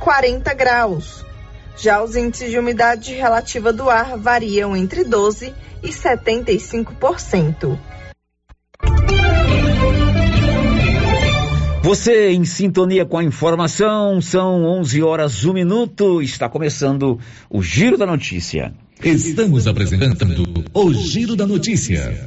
40 graus. Já os índices de umidade relativa do ar variam entre 12 e 75%. Você em sintonia com a informação, são 11 horas 1 minuto, está começando o Giro da Notícia. Estamos apresentando o Giro da Notícia.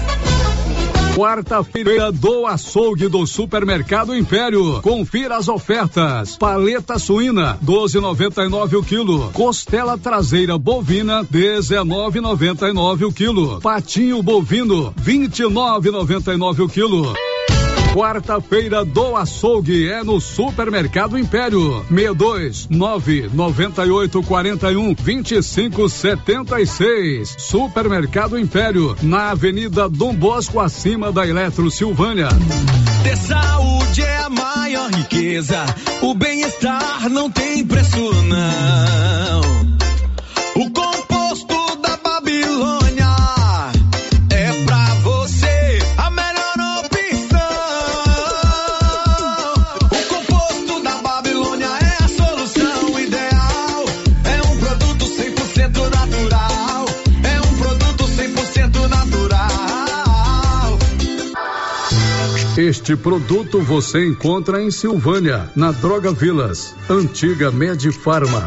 Quarta-feira do açougue do Supermercado Império. Confira as ofertas. Paleta suína, 12,99 o quilo. Costela traseira bovina, 19,99 o quilo. Patinho bovino, 29,99 o quilo. Quarta-feira do açougue é no Supermercado Império. 62 9 98 41 25 76. Supermercado Império, na Avenida Dom Bosco, acima da Eletro Silvânia. Ter saúde é a maior riqueza. O bem-estar não tem preço, não. O Este produto você encontra em Silvânia, na Droga Vilas, antiga Medifarma.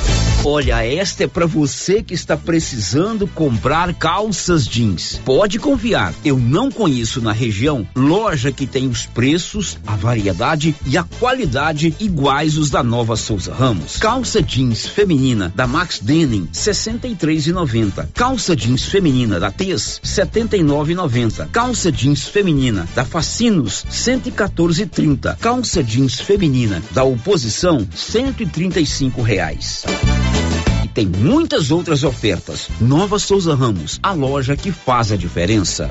Olha, esta é para você que está precisando comprar calças jeans. Pode confiar, eu não conheço na região loja que tem os preços, a variedade e a qualidade iguais os da Nova Souza Ramos. Calça jeans feminina da Max Denim 63,90. Calça jeans feminina da Tez 79,90. Calça jeans feminina da Facinos 114,30. Calça jeans feminina da Oposição 135 reais. Tem muitas outras ofertas. Nova Souza Ramos, a loja que faz a diferença.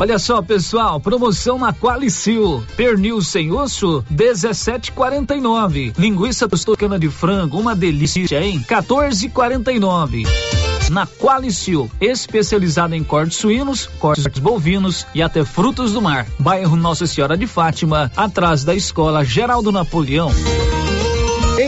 Olha só, pessoal, promoção na Qualicil. Pernil sem osso, 17,49. Linguiça toscana de frango, uma delícia, hein? 14,49. Na Qualicil, especializada em cortes suínos, cortes bovinos e até frutos do mar. Bairro Nossa Senhora de Fátima, atrás da Escola Geraldo Napoleão.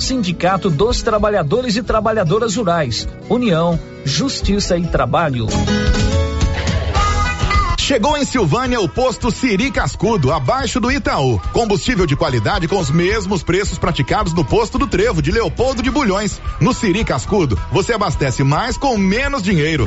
Sindicato dos Trabalhadores e Trabalhadoras Rurais. União, Justiça e Trabalho. Chegou em Silvânia o posto Siri Cascudo, abaixo do Itaú. Combustível de qualidade com os mesmos preços praticados no posto do Trevo de Leopoldo de Bulhões. No Siri Cascudo, você abastece mais com menos dinheiro.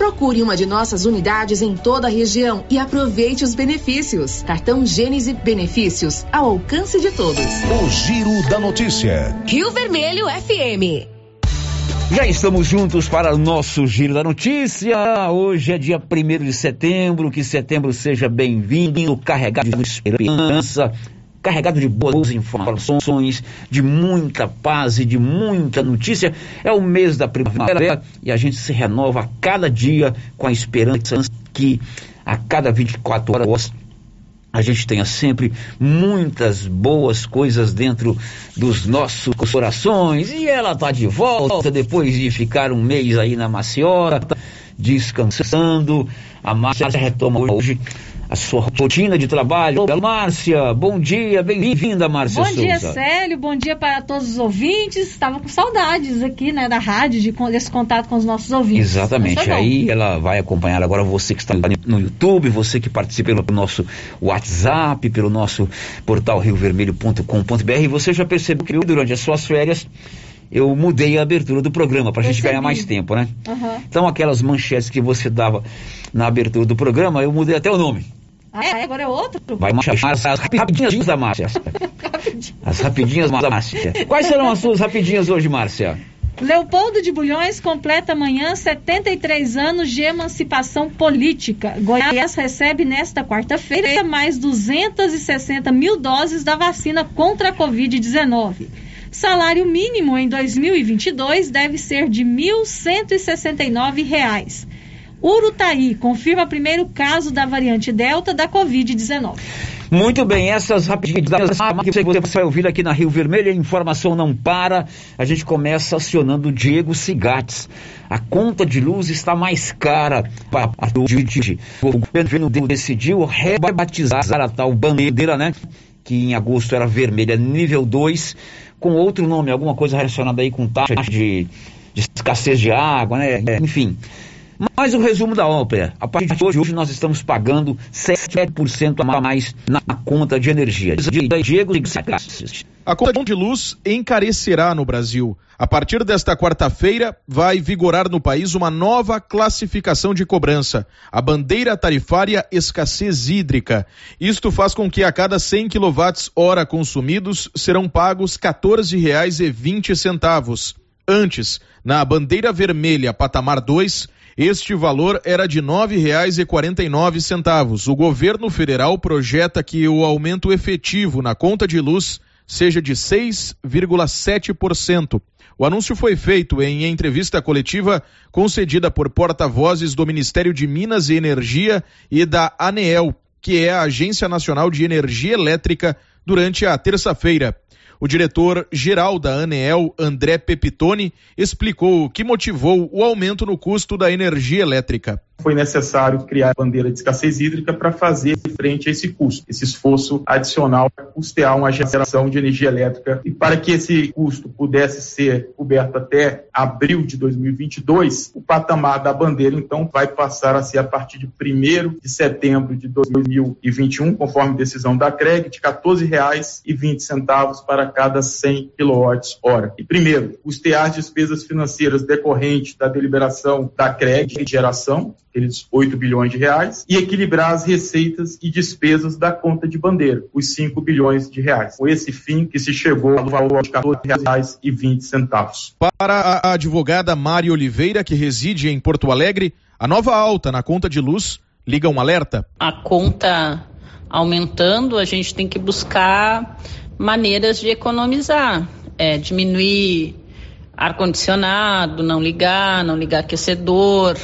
Procure uma de nossas unidades em toda a região e aproveite os benefícios. Cartão Gênese Benefícios ao alcance de todos. O Giro da Notícia. Rio Vermelho FM. Já estamos juntos para o nosso Giro da Notícia. Hoje é dia 1 de setembro. Que setembro seja bem-vindo, carregado de esperança, carregado de boas informações, de muita paz e de muita notícia. É o mês da primavera e a gente se renova a cada dia com a esperança que a cada 24 horas a gente tenha sempre muitas boas coisas dentro dos nossos corações. E ela está de volta depois de ficar um mês aí na Maciota, descansando. A Márcia retoma hoje a sua rotina de trabalho. Márcia, bom dia, bem-vinda, Márcia Bom Souza. dia, Célio, bom dia para todos os ouvintes. Estava com saudades aqui, né, da rádio, de, desse contato com os nossos ouvintes. Exatamente. Bom. Aí ela vai acompanhar agora você que está no YouTube, você que participa pelo nosso WhatsApp, pelo nosso portal riovermelho.com.br. E você já percebeu que durante as suas férias eu mudei a abertura do programa para a gente ganhar mais tempo, né? Aham. Então aquelas manchetes que você dava na abertura do programa, eu mudei até o nome. Ah, é? agora é outro? Vai chamar as rapidinhas da Márcia. As rapidinhas da Márcia. Quais serão as suas rapidinhas hoje, Márcia? Leopoldo de Bulhões completa amanhã 73 anos de emancipação política. Goiás recebe nesta quarta-feira mais 260 mil doses da vacina contra a Covid-19. Salário mínimo em 2022 deve ser de R$ 1.169. Urutaí confirma primeiro caso da variante Delta da Covid-19. Muito bem, essas rapidinhas que você vai ouvir aqui na Rio Vermelho, a informação não para. A gente começa acionando o Diego Cigates. A conta de luz está mais cara para. O governo decidiu rebatizar a tal bandeira, né? Que em agosto era vermelha, nível 2, com outro nome, alguma coisa relacionada aí com taxa de, de escassez de água, né? Enfim. Mas o resumo da ópera. A partir de hoje, hoje nós estamos pagando 7% a mais na conta de energia. Diego A conta de luz encarecerá no Brasil. A partir desta quarta-feira, vai vigorar no país uma nova classificação de cobrança, a bandeira tarifária escassez hídrica. Isto faz com que a cada 100 kWh consumidos serão pagos R$ 14,20. Antes, na bandeira vermelha patamar 2, este valor era de R$ 9,49. O governo federal projeta que o aumento efetivo na conta de luz seja de 6,7%. O anúncio foi feito em entrevista coletiva concedida por porta-vozes do Ministério de Minas e Energia e da ANEEL, que é a Agência Nacional de Energia Elétrica, durante a terça-feira. O diretor-geral da ANEEL, André Pepitone, explicou o que motivou o aumento no custo da energia elétrica foi necessário criar a bandeira de escassez hídrica para fazer frente a esse custo, esse esforço adicional para custear uma geração de energia elétrica. E para que esse custo pudesse ser coberto até abril de 2022, o patamar da bandeira, então, vai passar a ser a partir de 1 de setembro de 2021, conforme decisão da CREG, de R$ 14,20 para cada 100 kWh. E, primeiro, custear as despesas financeiras decorrentes da deliberação da CREG de geração, aqueles 8 bilhões de reais, e equilibrar as receitas e despesas da conta de bandeira, os 5 bilhões de reais. Com esse fim que se chegou ao valor de R$ 14,20. Para a advogada Mari Oliveira, que reside em Porto Alegre, a nova alta na conta de luz liga um alerta. A conta aumentando, a gente tem que buscar maneiras de economizar, é, diminuir ar-condicionado, não ligar, não ligar aquecedor,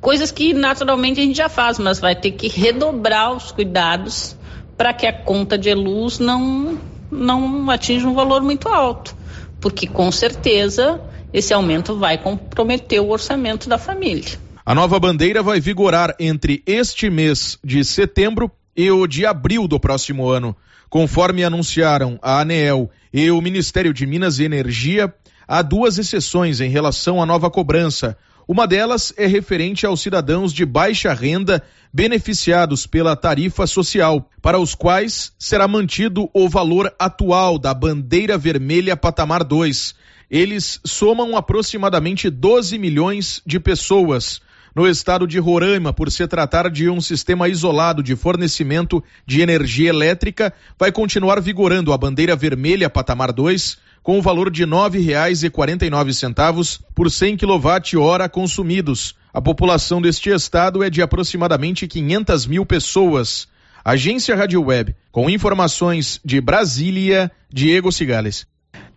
coisas que naturalmente a gente já faz, mas vai ter que redobrar os cuidados para que a conta de luz não, não atinja um valor muito alto, porque com certeza esse aumento vai comprometer o orçamento da família. A nova bandeira vai vigorar entre este mês de setembro e o de abril do próximo ano. Conforme anunciaram a ANEEL e o Ministério de Minas e Energia, há duas exceções em relação à nova cobrança. Uma delas é referente aos cidadãos de baixa renda beneficiados pela tarifa social, para os quais será mantido o valor atual da bandeira vermelha patamar 2. Eles somam aproximadamente 12 milhões de pessoas. No estado de Roraima, por se tratar de um sistema isolado de fornecimento de energia elétrica, vai continuar vigorando a bandeira vermelha patamar 2, com o valor de R$ 9,49 por 100 kWh consumidos. A população deste estado é de aproximadamente 500 mil pessoas. Agência Rádio Web, com informações de Brasília, Diego Cigales.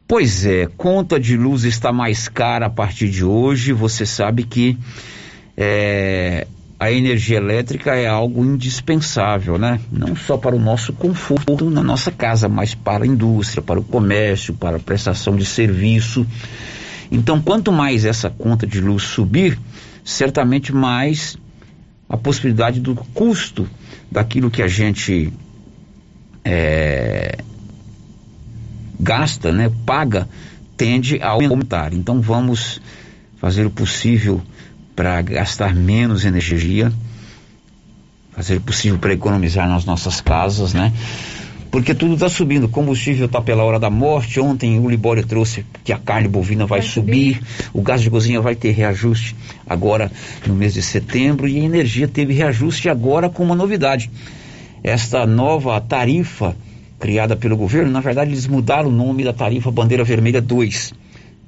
Pois é, conta de luz está mais cara a partir de hoje. Você sabe que é, a energia elétrica é algo indispensável, né? Não só para o nosso conforto na nossa casa, mas para a indústria, para o comércio, para a prestação de serviço. Então, quanto mais essa conta de luz subir, certamente mais a possibilidade do custo daquilo que a gente é, gasta, né, paga, tende a aumentar. Então, vamos fazer o possível para gastar menos energia, fazer o possível para economizar nas nossas casas, né? Porque tudo está subindo, o combustível está pela hora da morte. Ontem o Libório trouxe que a carne bovina vai, vai subir, subir, o gás de cozinha vai ter reajuste agora no mês de setembro e a energia teve reajuste agora com uma novidade. Esta nova tarifa criada pelo governo, na verdade eles mudaram o nome da tarifa Bandeira Vermelha 2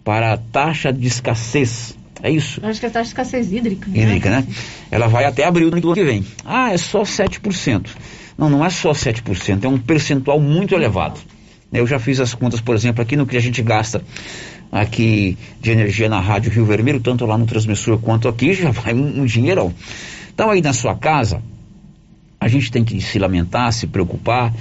para a taxa de escassez. É isso? Acho que a taxa de escassez hídrica. Hídrica, né? Ela vai até abril do ano que vem. Ah, é só 7%. Não, não é só 7%, é um percentual muito elevado. Eu já fiz as contas, por exemplo, aqui no que a gente gasta aqui de energia na Rádio Rio Vermelho, tanto lá no transmissor quanto aqui, já vai um, um dinheirão. Então aí na sua casa, a gente tem que se lamentar, se preocupar,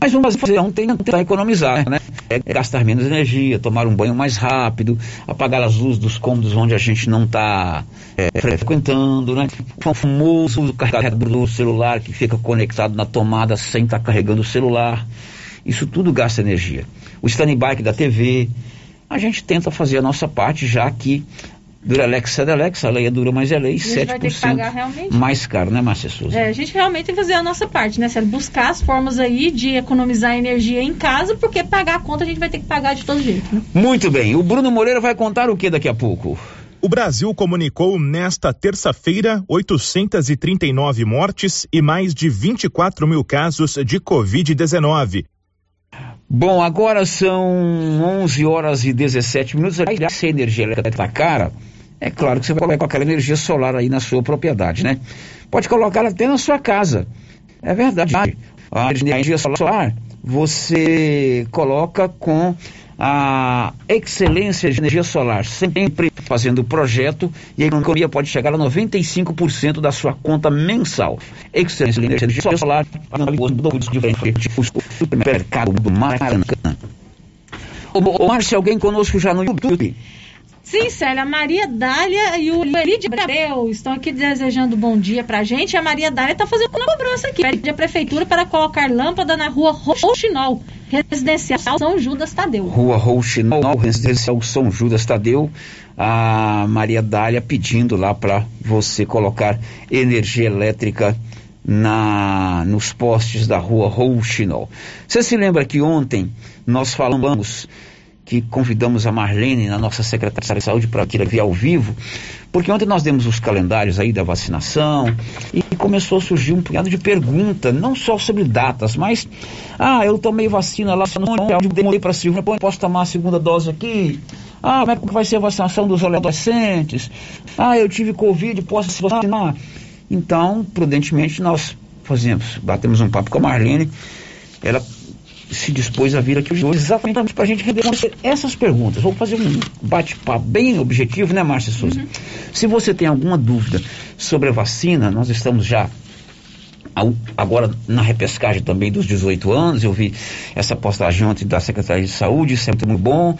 mas vamos fazer um tentar economizar, né? É gastar menos energia, tomar um banho mais rápido, apagar as luzes dos cômodos onde a gente não está é, frequentando, né? O famoso carregador do celular que fica conectado na tomada sem estar tá carregando o celular. Isso tudo gasta energia. O standby da TV, a gente tenta fazer a nossa parte, já que Duralex Sedelex, a lei é dura, mas é lei, 7% mais caro, né, Márcia Souza? É, a gente realmente tem que fazer a nossa parte, né, Célio? Buscar as formas aí de economizar energia em casa, porque pagar a conta a gente vai ter que pagar de todo jeito, né? Muito bem, o Bruno Moreira vai contar o que daqui a pouco? O Brasil comunicou nesta terça-feira 839 mortes e mais de 24 mil casos de Covid-19. Bom, agora são 11 horas e 17 minutos. Se a energia elétrica está cara, é claro que você vai colocar aquela energia solar aí na sua propriedade, né? Pode colocar até na sua casa. É verdade. A energia solar você coloca com a excelência de energia solar, sempre fazendo o projeto e a economia pode chegar a 95% da sua conta mensal. Excelência de energia solar, o supermercado do Maracanã. Ô, Márcio, alguém conosco já no YouTube? Sim, Célia, a Maria Dália e o Elidio Abreu estão aqui desejando bom dia pra gente. A Maria Dália está fazendo uma cobrança aqui. Pede a prefeitura para colocar lâmpada na rua Rouxinol, residencial São Judas Tadeu. Rua Rouxinol, residencial São Judas Tadeu. A Maria Dália pedindo lá para você colocar energia elétrica na nos postes da rua Rouxinol. Você se lembra que ontem nós falamos que convidamos a Marlene, na nossa secretária de saúde, para que vir ao vivo, porque ontem nós demos os calendários aí da vacinação e começou a surgir um punhado de perguntas, não só sobre datas, mas, ah, eu tomei vacina lá, eu demorei para a segunda, posso tomar a segunda dose aqui? Ah, como é que vai ser a vacinação dos adolescentes? Ah, eu tive Covid, posso se vacinar? Então, prudentemente, nós fazemos, batemos um papo com a Marlene, ela se dispôs a vir aqui hoje exatamente para a gente responder essas perguntas. Vou fazer um bate-papo bem objetivo, né, Márcia Souza? Uhum. Se você tem alguma dúvida sobre a vacina, nós estamos já agora na repescagem também dos 18 anos, eu vi essa postagem ontem da Secretaria de Saúde, isso é muito bom.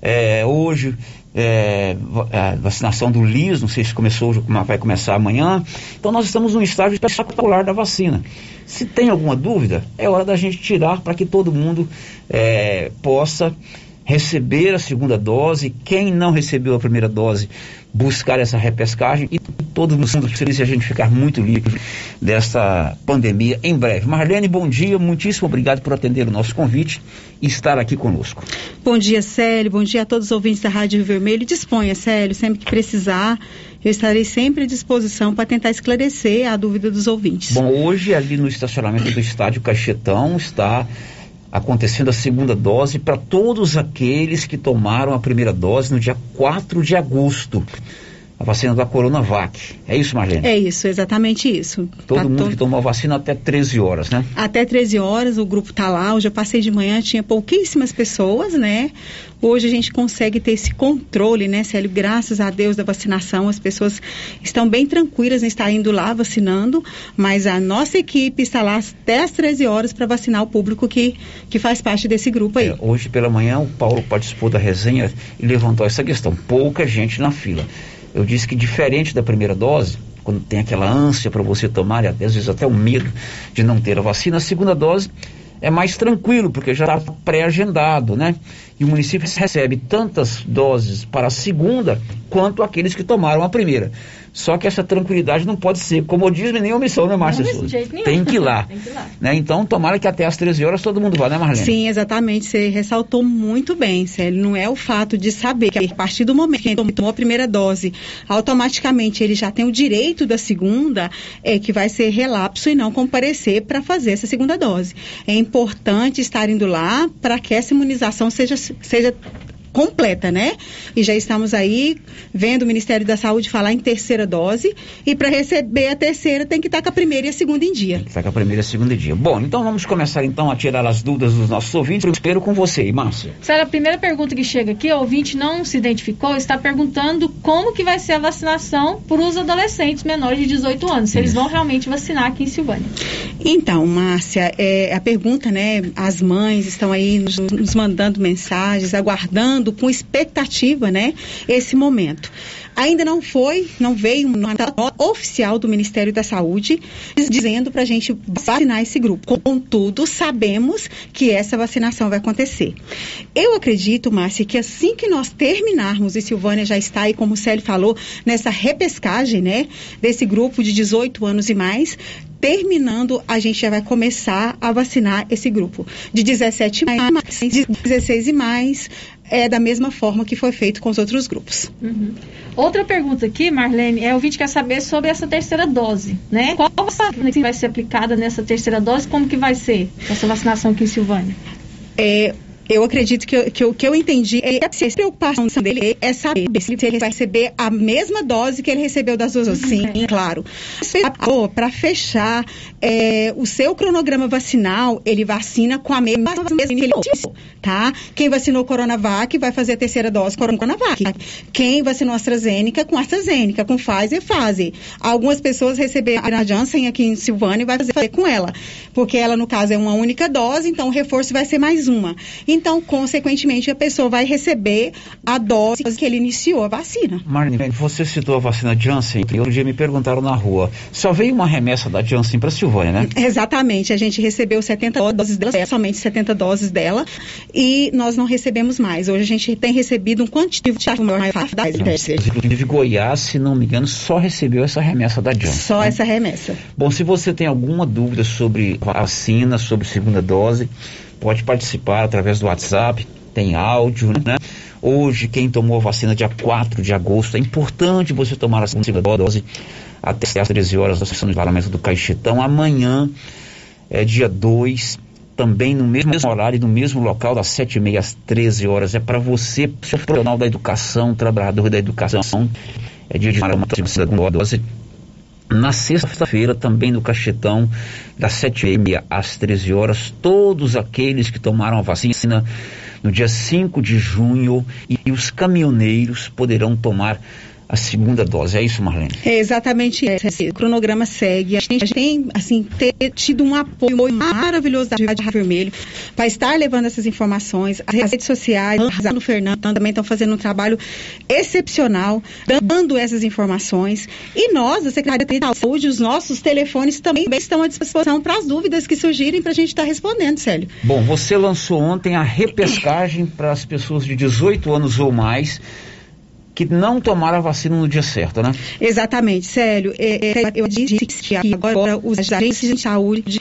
É, hoje é, a vacinação do LIS, não sei se começou, vai começar amanhã. Então nós estamos num estágio espetacular da vacina. Se tem alguma dúvida, é hora da gente tirar para que todo mundo é, possa receber a segunda dose. Quem não recebeu a primeira dose, buscar essa repescagem e todo mundo feliz se a gente ficar muito livre dessa pandemia em breve. Marlene, bom dia, muitíssimo obrigado por atender o nosso convite e estar aqui conosco. Bom dia, Célio, bom dia a todos os ouvintes da Rádio Rio Vermelho. Disponha, Célio, sempre que precisar, eu estarei sempre à disposição para tentar esclarecer a dúvida dos ouvintes. Bom, hoje ali no estacionamento do estádio Caixetão está acontecendo a segunda dose para todos aqueles que tomaram a primeira dose no dia 4 de agosto. A vacina da Coronavac. É isso, Marlene? É isso, exatamente isso. Todo tá mundo que tomou a vacina até 13 horas, né? Até 13 horas, o grupo está lá. Hoje eu passei de manhã, tinha pouquíssimas pessoas, né? Hoje a gente consegue ter esse controle, né, Célio? Graças a Deus da vacinação, as pessoas estão bem tranquilas em estar indo lá vacinando, mas a nossa equipe está lá até às 13 horas para vacinar o público que, que faz parte desse grupo aí. É, hoje pela manhã o Paulo participou da resenha e levantou essa questão. Pouca gente na fila. Eu disse que diferente da primeira dose, quando tem aquela ânsia para você tomar, e às vezes até o medo de não ter a vacina, a segunda dose é mais tranquilo, porque já está pré-agendado, né? E o município recebe tantas doses para a segunda quanto aqueles que tomaram a primeira. Só que essa tranquilidade não pode ser comodismo nem omissão, né, Márcia Souza? Tem que ir lá. Tem que ir lá. Né? Então, tomara que até às 13 horas todo mundo vá, né, Marlene? Sim, exatamente. Você ressaltou muito bem, Célio. Não é o fato de saber que a partir do momento que ele tomou a primeira dose, automaticamente ele já tem o direito da segunda, é que vai ser relapso e não comparecer para fazer essa segunda dose. É importante estar indo lá para que essa imunização seja, seja completa, né? E já estamos aí vendo o Ministério da Saúde falar em terceira dose e para receber a terceira tem que estar com a primeira e a segunda em dia. Está com a primeira e a segunda em dia. Bom, então vamos começar então a tirar as dúvidas dos nossos ouvintes. Eu espero com você, Márcia. Sério, a primeira pergunta que chega aqui, o ouvinte não se identificou, está perguntando como que vai ser a vacinação para os adolescentes menores de 18 anos, se eles vão realmente vacinar aqui em Silvânia. Então, Márcia, é, a pergunta, né? As mães estão aí nos, nos mandando mensagens, aguardando com expectativa, né? Esse momento. Ainda não foi, não veio uma nota oficial do Ministério da Saúde dizendo para a gente vacinar esse grupo. Contudo, sabemos que essa vacinação vai acontecer. Eu acredito, Márcia, que assim que nós terminarmos, e Silvânia já está aí, como o Célio falou, nessa repescagem, né, desse grupo de 18 anos e mais, terminando, a gente já vai começar a vacinar esse grupo. De 17 mais, de 16 e mais, é da mesma forma que foi feito com os outros grupos. Uhum. Outra pergunta aqui, Marlene, é o ouvinte quer saber sobre essa terceira dose, né? Qual vacina que vai ser aplicada nessa terceira dose? Como que vai ser essa vacinação aqui em Silvânia? É, eu acredito que, que o que eu entendi é que a preocupação dele é saber se ele vai receber a mesma dose que ele recebeu das duas. Sim, claro. Para fechar é, o seu cronograma vacinal, ele vacina com a mesma vacina tá? Quem vacinou Coronavac vai fazer a terceira dose com Coronavac. Quem vacinou AstraZeneca com AstraZeneca, com Pfizer, Pfizer. Algumas pessoas receberam a Janssen aqui em Silvânia e vai fazer com ela, porque ela, no caso, é uma única dose, então o reforço vai ser mais uma. Então, consequentemente, a pessoa vai receber a dose que ele iniciou a vacina. Marlene, você citou a vacina Janssen. Outro dia me perguntaram na rua. Só veio uma remessa da Janssen para Silvânia, né? Exatamente, a gente recebeu 70 doses dela, somente 70 doses dela, e nós não recebemos mais. Hoje a gente tem recebido um quantitativo maior da Inclusive Goiás, se não me engano, só recebeu essa remessa da Janssen. Só né? essa remessa. Bom, se você tem alguma dúvida sobre vacina, sobre segunda dose, pode participar através do WhatsApp, tem áudio, né? Hoje, quem tomou a vacina dia 4 de agosto, é importante você tomar a segunda dose até às 13 horas da sessão de parlamento do Caixetão. Amanhã é dia 2, também no mesmo horário, no mesmo local, das 7h30 às 13 horas. É para você, profissional da educação, trabalhador da educação. É dia de tomar a segunda dose. Na sexta-feira, também no Cachetão, das 7h30 às 13 horas, todos aqueles que tomaram a vacina no dia 5 de junho e, os caminhoneiros poderão tomar a segunda dose. É isso, Marlene? É exatamente isso. O cronograma segue. A gente tem, assim, tido um apoio maravilhoso da Rádio Vermelho para estar levando essas informações. As redes sociais, o Fernando também estão fazendo um trabalho excepcional, dando essas informações. E nós, da Secretaria de Saúde, os nossos telefones também estão à disposição para as dúvidas que surgirem para a gente estar respondendo, Célio. Bom, você lançou ontem a repescagem para as pessoas de 18 anos ou mais que não tomaram a vacina no dia certo, né? Exatamente, Célio. É, é, eu disse que agora os agentes de saúde,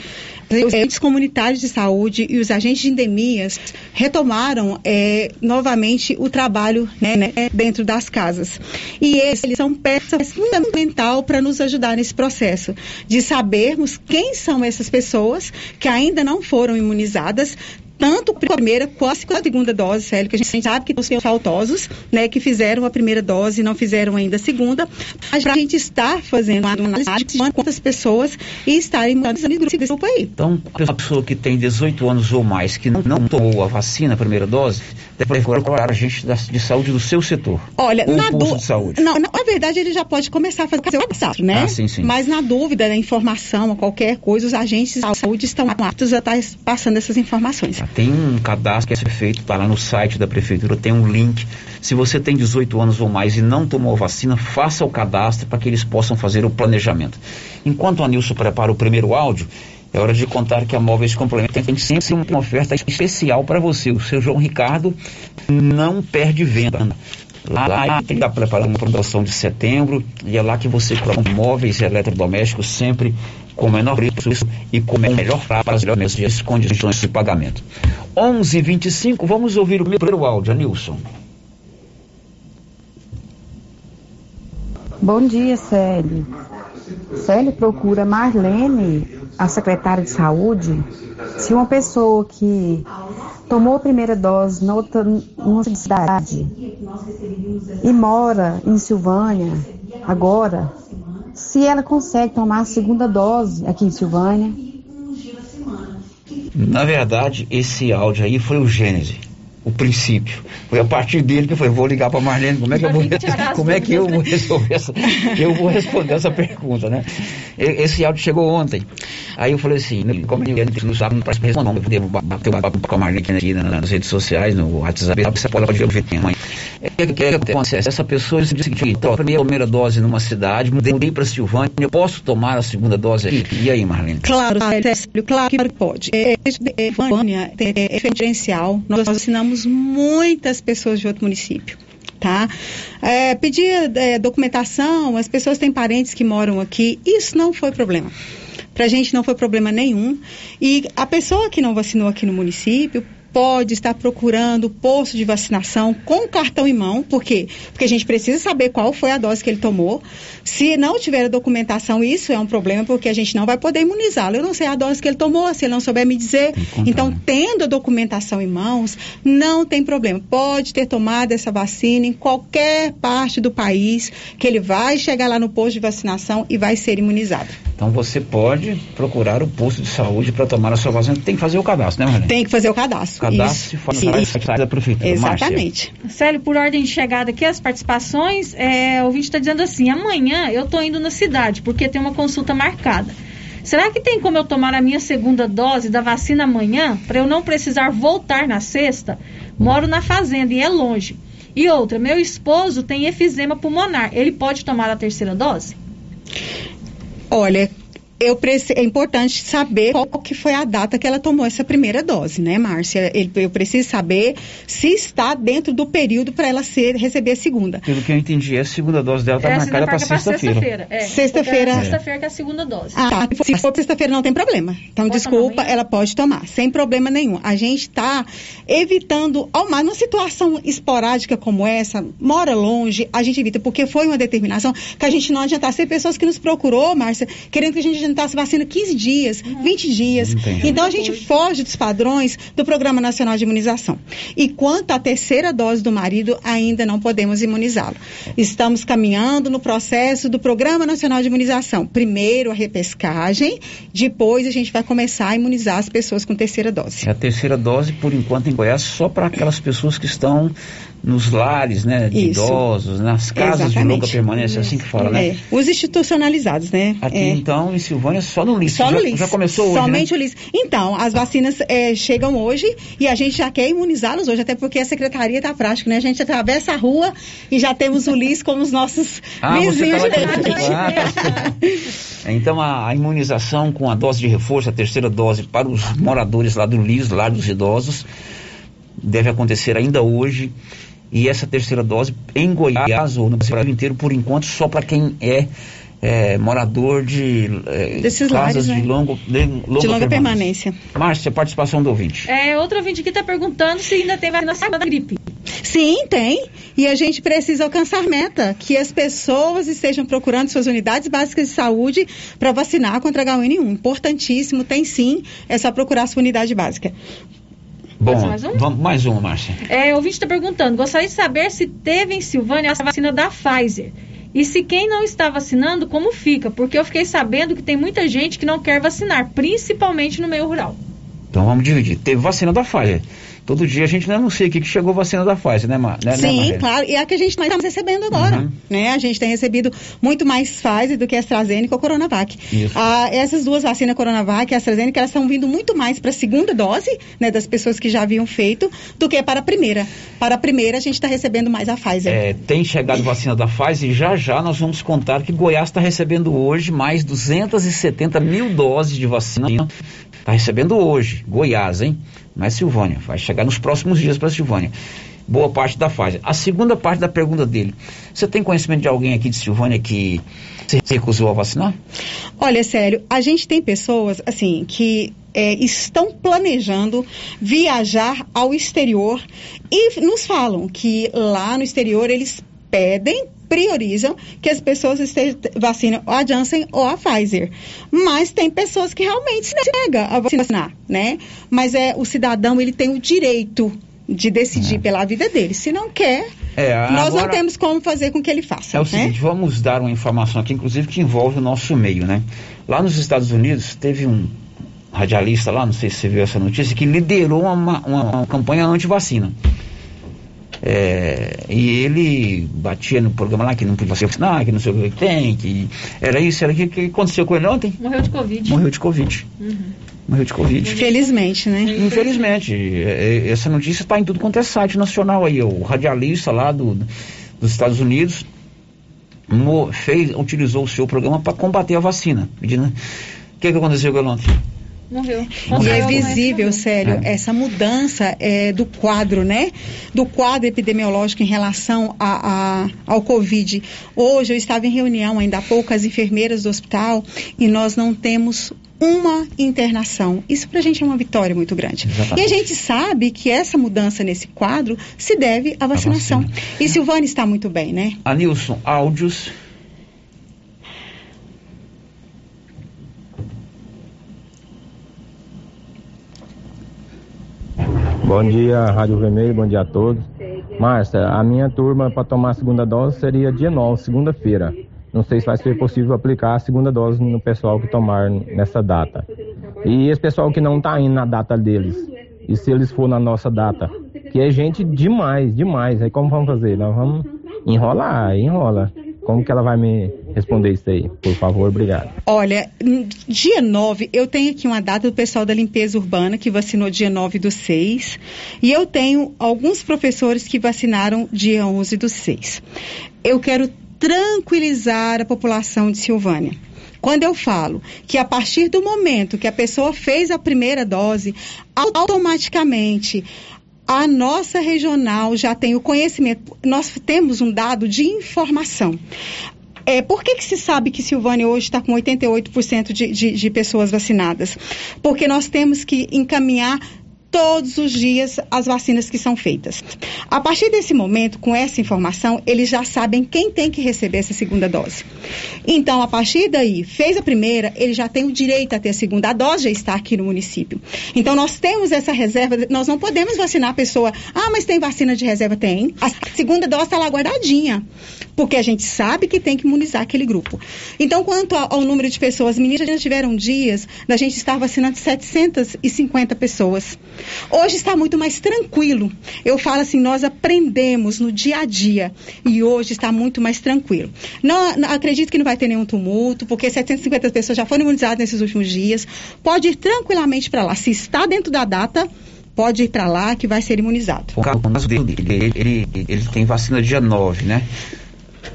os agentes comunitários de saúde e os agentes de endemias retomaram é, novamente o trabalho né, né, dentro das casas. E eles são peça fundamental para nos ajudar nesse processo de sabermos quem são essas pessoas que ainda não foram imunizadas, tanto a primeira quanto a segunda dose, Célio, que a gente sabe que são faltosos, né, que fizeram a primeira dose e não fizeram ainda a segunda, mas para a gente estar fazendo uma análise de quantas pessoas e estarem mudando esse grupo aí. Então, a pessoa que tem 18 anos ou mais que não, não tomou a vacina, a primeira dose, deve procurar a gente da, de saúde do seu setor. Olha, na posto dú- de saúde. Não, na na verdade ele já pode começar a fazer o cadastro, né? Ah, sim, sim. Mas na dúvida, da informação, ou qualquer coisa, os agentes de saúde estão aptos a estar passando essas informações. Tem um cadastro que é feito, está lá no site da prefeitura, tem um link. Se você tem 18 anos ou mais e não tomou a vacina, faça o cadastro para que eles possam fazer o planejamento. Enquanto a Nilson prepara o primeiro áudio, é hora de contar que a Móveis Complemento tem sempre uma oferta especial para você. O seu João Ricardo não perde venda. Lá, ele está preparando uma promoção de setembro e é lá que você compra móveis e eletrodomésticos sempre com o menor preço e com o melhor prazo as condições de pagamento. 11 25 vamos ouvir o primeiro áudio, Nilson. Bom dia, Célio. Célio procura Marlene, a secretária de saúde, se uma pessoa que tomou a primeira dose na outra cidade e mora em Silvânia agora, se ela consegue tomar a segunda dose aqui em Silvânia. Na verdade, esse áudio aí foi o Gênese, o princípio. Foi a partir dele que eu falei, vou ligar para Marlene, como é que eu vou, como é que eu vou resolver essa, eu vou responder essa pergunta, né? Esse áudio chegou ontem. Aí eu falei assim, como ele não sabe, não parece responder, não, eu devo bater um papo com a Marlene aqui na- nas redes sociais, no WhatsApp, você pode ver o VT, mãe. O que, que, acontece? Essa pessoa disse o seguinte, então, a primeira, dose numa cidade, mudei, para Silvânia, eu posso tomar a segunda dose aqui? E aí, Marlene? Claro, Célio, claro que pode. É, é, é, é diferencial. Nós assinamos muitas pessoas de outro município. Tá? É, pedir é, documentação, as pessoas têm parentes que moram aqui, isso não foi problema. Para a gente não foi problema nenhum. E a pessoa que não vacinou aqui no município pode estar procurando o posto de vacinação com o cartão em mão, por quê? Porque a gente precisa saber qual foi a dose que ele tomou. Se não tiver a documentação, isso é um problema, porque a gente não vai poder imunizá-lo. Eu não sei a dose que ele tomou, se ele não souber me dizer. Então, tendo a documentação em mãos, não tem problema. Pode ter tomado essa vacina em qualquer parte do país, que ele vai chegar lá no posto de vacinação e vai ser imunizado. Então você pode procurar o posto de saúde para tomar a sua vacina. Tem que fazer o cadastro, né, Marlene? Tem que fazer o cadastro. Cadastro Isso. se for no site da prefeitura. Exatamente. Célio, por ordem de chegada aqui, as participações, é, o ouvinte está dizendo assim, amanhã eu estou indo na cidade, porque tem uma consulta marcada. Será que tem como eu tomar a minha segunda dose da vacina amanhã, para eu não precisar voltar na sexta? Moro na fazenda e é longe. E outra, meu esposo tem efizema pulmonar, ele pode tomar a terceira dose? Olha, eu preci- é importante saber qual que foi a data que ela tomou essa primeira dose, né, Márcia? Eu preciso saber se está dentro do período para ela ser, receber a segunda. Pelo que eu entendi, a segunda dose dela está Essa marcada para sexta-feira. sexta-feira. É, Sexta-feira. é Sexta-feira que é a segunda dose. Ah, tá. se for sexta-feira não tem problema. Então, Pode desculpa, ela pode tomar, sem problema nenhum. A gente está evitando, ao mais, numa situação esporádica como essa, mora longe, a gente evita, porque foi uma determinação que a gente não adiantasse. Tem pessoas que nos procurou, Márcia, querendo que a gente adiantasse vacina 15 dias, 20 dias. Entendi. Então, a gente foge dos padrões do Programa Nacional de Imunização. E quanto à terceira dose do marido, ainda não podemos imunizá-lo. Estamos caminhando no processo do Programa Nacional de Imunização. Primeiro a repescagem, depois a gente vai começar a imunizar as pessoas com terceira dose. É a terceira dose, por enquanto, em Goiás, só para aquelas pessoas que estão nos lares, né, de Isso. idosos, nas casas de Exatamente. longa permanência, é assim que fala, né? É, os institucionalizados, né? Aqui, É. então, em Silvânia, só no LIS. Só já, no LIS. já começou hoje, Somente né? o LIS. Então, as vacinas eh, chegam hoje e a gente já quer imunizá-los hoje, até porque a secretaria está prática, né? A gente atravessa a rua e já temos o LIS como os nossos Ah, você vizinhos tá lá de de. Ah, tá. Então, a, a imunização com a dose de reforço, a terceira dose para os moradores lá do LIS, lá dos idosos, deve acontecer ainda hoje. E essa terceira dose em Goiás ou no Brasil inteiro, por enquanto, só para quem é, é, morador de é, Desses casas lares, né? de, longo, de longa, de longa permanência. permanência. Márcia, participação do ouvinte. É, outro ouvinte aqui está perguntando se ainda tem vacina da gripe. Sim, tem. E a gente precisa alcançar meta, que as pessoas estejam procurando suas unidades básicas de saúde para vacinar contra H1N1. Importantíssimo, tem sim, é só procurar sua unidade básica. Bom, mais um? vamos mais uma, Márcia. É, o ouvinte está perguntando, gostaria de saber se teve em Silvânia a vacina da Pfizer. E se quem não está vacinando, como fica? Porque eu fiquei sabendo que tem muita gente que não quer vacinar, principalmente no meio rural. Então vamos dividir. Teve vacina da Pfizer. Todo dia a gente não anuncia aqui que chegou vacina da Pfizer, né, Mar né, né, Sim, Marlene? claro. E é a que a gente está recebendo agora. Uhum. Né? A gente tem recebido muito mais Pfizer do que AstraZeneca ou Coronavac. Isso. Ah, essas duas vacinas Coronavac e AstraZeneca, elas estão vindo muito mais para a segunda dose, né, das pessoas que já haviam feito, do que para a primeira. Para a primeira, a gente está recebendo mais a Pfizer. É, tem chegado vacina da Pfizer e já já nós vamos contar que Goiás está recebendo hoje mais 270 mil doses de vacina. Está recebendo hoje, Goiás, hein? Não é Silvânia. Vai chegar nos próximos dias para Silvânia. Boa parte da Pfizer. A segunda parte da pergunta dele. Você tem conhecimento de alguém aqui de Silvânia que se recusou a vacinar? Olha, sério, a gente tem pessoas, assim, que é, estão planejando viajar ao exterior e nos falam que lá no exterior eles pedem priorizam que as pessoas estejam vacinem a Janssen ou a Pfizer. Mas tem pessoas que realmente se negam a vacinar, né? Mas é o cidadão, ele tem o direito de decidir pela vida dele. Se não quer, É, nós não agora- temos como fazer com que ele faça. É o né? seguinte, vamos dar uma informação aqui, inclusive, que envolve o nosso meio, né? Lá nos Estados Unidos, teve um radialista lá, não sei se você viu essa notícia, que liderou uma, uma- uma campanha anti-vacina. É, e ele batia no programa lá que não podia vacinar, que não sei o que tem, que era isso, era aquilo. O que aconteceu com ele ontem? Morreu de Covid. Morreu de Covid. Uhum. Morreu de Covid. Infelizmente, né? Infelizmente. é, é, Essa notícia está em tudo quanto é site nacional aí. O radialista lá do, dos Estados Unidos fez, utilizou o seu programa para combater a vacina. Pedindo- O que, que aconteceu com ele ontem? Morreu. E é visível, sério, essa mudança é, do quadro, né? Do quadro epidemiológico em relação a, a- ao Covid. Hoje eu estava em reunião ainda há pouco com as enfermeiras do hospital e nós não temos uma internação. Isso pra gente é uma vitória muito grande. Exatamente. E a gente sabe que essa mudança nesse quadro se deve à vacinação. E Silvane está muito bem, né? Anilson, áudios. Bom dia, Rádio Vermelho, bom dia a todos. Márcia, a minha turma para tomar a segunda dose seria dia 9, segunda-feira. Não sei se vai ser possível aplicar a segunda dose no pessoal que tomar nessa data. E esse pessoal que não está indo na data deles, e se eles for na nossa data, que é gente demais, demais. Aí como vamos fazer? Nós vamos enrolar, enrola. Como que ela vai me responder isso aí? Por favor, obrigado. Olha, dia 9, eu tenho aqui uma data do pessoal da limpeza urbana que vacinou dia 9 do 6. E eu tenho alguns professores que vacinaram dia 11 do 6. Eu quero tranquilizar a população de Silvânia. Quando eu falo que a partir do momento que a pessoa fez a primeira dose, automaticamente a nossa regional já tem o conhecimento. Nós temos um dado de informação. É, por que, que se sabe que Silvânia hoje está com 88% de, de, de pessoas vacinadas? Porque nós temos que encaminhar todos os dias as vacinas que são feitas. A partir desse momento, com essa informação, eles já sabem quem tem que receber essa segunda dose. Então, a partir daí, fez a primeira, ele já tem o direito a ter a segunda. A dose já está aqui no município. Então, nós temos essa reserva, nós não podemos vacinar a pessoa. Ah, mas tem vacina de reserva? Tem. A segunda dose está lá guardadinha. Porque a gente sabe que tem que imunizar aquele grupo. Então, quanto ao, número de pessoas, meninas tiveram dias da gente estar vacinando 750 pessoas. Hoje está muito mais tranquilo. Eu falo assim, nós aprendemos no dia a dia e hoje está muito mais tranquilo. Não, não- acredito que não vai ter nenhum tumulto, porque 750 pessoas já foram imunizadas nesses últimos dias. Pode ir tranquilamente para lá. Se está dentro da data, pode ir para lá que vai ser imunizado. O caso dele, ele, ele, ele tem vacina dia 9, né?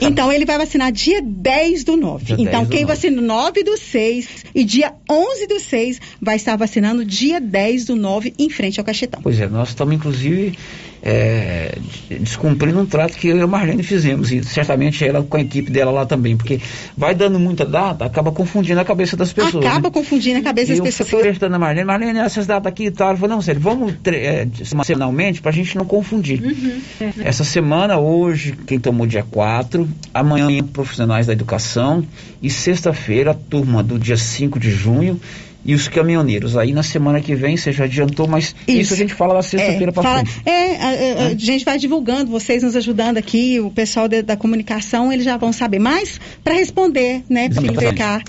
Então ele vai vacinar dia 10 do 9. Dia então 10 do quem 9. vacina 9 do 6 e dia 11 do 6 vai estar vacinando dia 10 do 9 em frente ao cachetão. Pois é, nós estamos inclusive é, descumprindo um trato que eu e a Marlene fizemos, e certamente ela com a equipe dela lá também, porque vai dando muita data, acaba confundindo a cabeça das pessoas. Acaba né? confundindo a cabeça das E eu pessoas. fui orientando a Marlene, Marlene, essas datas aqui e tal, ela falou, não, sério, vamos é, semanalmente para a gente não confundir. Uhum. Essa semana, hoje, quem tomou dia 4, amanhã profissionais da educação e sexta-feira a turma do dia 5 de junho e os caminhoneiros. Aí na semana que vem, você já adiantou, mas isso, a gente fala na sexta-feira É, para frente. é, a, a- a gente vai divulgando, vocês nos ajudando aqui, o pessoal de- da comunicação, eles já vão saber mais para responder, né? Para ficar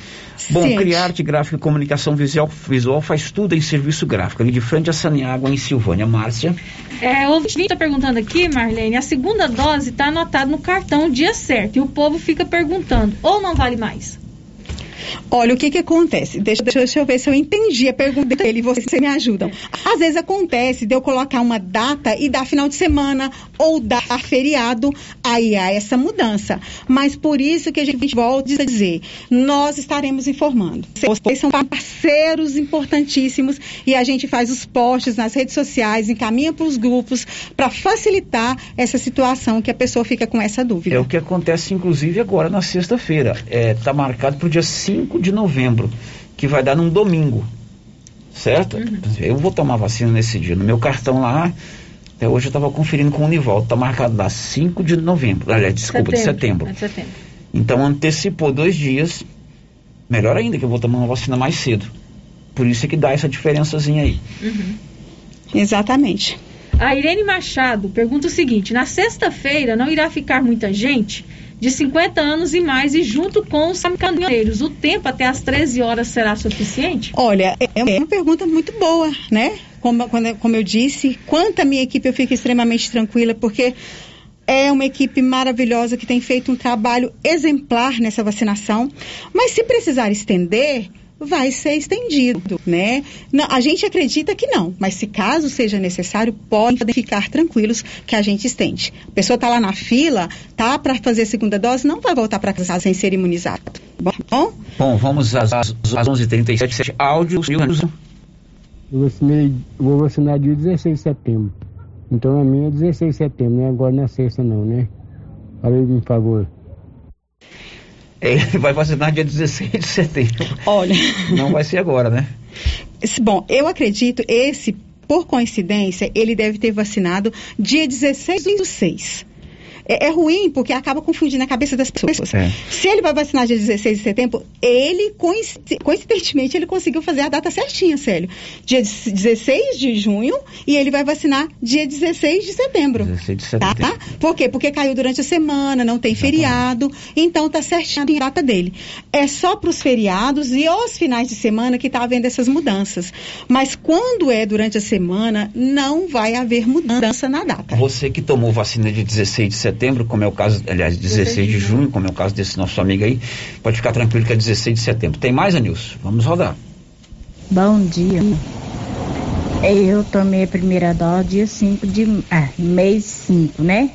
Bom, ciente. criar arte gráfica e comunicação visual, visual faz tudo em serviço gráfico. Ali de frente a Saniágua, em Silvânia. Márcia. É, o ouvinte está perguntando aqui, Marlene, a segunda dose está anotada no cartão o dia certo e o povo fica perguntando, ou não vale mais? Olha, o que que acontece? Deixa, deixa, eu ver se eu entendi a pergunta dele vocês me ajudam. Às vezes acontece de eu colocar uma data e dar final de semana ou dar feriado, aí há essa mudança. Mas por isso que a gente volta a dizer, nós estaremos informando. Vocês são parceiros importantíssimos e a gente faz os posts nas redes sociais, encaminha para os grupos para facilitar essa situação que a pessoa fica com essa dúvida. É o que acontece, inclusive, agora na sexta-feira. Está marcado para o dia 5 de novembro, que vai dar num domingo. Certo? Eu vou tomar vacina nesse dia. No meu cartão lá, Até hoje eu estava conferindo com o Nivaldo, está marcado lá 5 de novembro, aliás, desculpa, de setembro. É de setembro. Então antecipou dois dias, melhor ainda que eu vou tomar uma vacina mais cedo. Por isso é que dá essa diferençazinha aí. Uhum. Exatamente. A Irene Machado pergunta o seguinte: na sexta-feira não irá ficar muita gente de 50 anos e mais e junto com os caminhoneiros, o tempo até as 13 horas será suficiente? Olha, é uma pergunta muito boa, né? Como, como eu disse, quanto a minha equipe eu fico extremamente tranquila, porque é uma equipe maravilhosa que tem feito um trabalho exemplar nessa vacinação. Mas se precisar estender, vai ser estendido, né? Não, a gente acredita que não, mas se caso seja necessário, podem ficar tranquilos que a gente estende. A pessoa está lá na fila, tá para fazer a segunda dose, não vai voltar para casa sem ser imunizado. Bom, bom? Vamos às, às, às 11h37, áudio. Eu vacinei, vou vacinar dia 16 de setembro. Então a minha é 16 de setembro, não é agora na sexta não, né? Fala aí, por favor. Ele vai vacinar dia 16 de setembro. Olha. Não vai ser agora, né? Bom, eu acredito, esse, por coincidência, ele deve ter vacinado dia 16 do 6. É, é ruim porque acaba confundindo a cabeça das pessoas. É. Se ele vai vacinar dia 16 de setembro, ele, coinci- coincidentemente, ele conseguiu fazer a data certinha, Célio. Dia 16 de junho e ele vai vacinar dia 16 de setembro. 16 de Tá? setembro. Por quê? Porque caiu durante a semana, não tem feriado, então tá certinho a data dele. É só para os feriados e os finais de semana que tá havendo essas mudanças. Mas quando é durante a semana, não vai haver mudança na data. Você que tomou vacina de 16 de setembro, como é o caso, aliás, 16 de junho, como é o caso desse nosso amigo aí, pode ficar tranquilo que é 16 de setembro. Tem mais, Anilson? Vamos rodar. Bom dia. Eu tomei a primeira dose dia 5 de ah, mês 5, né?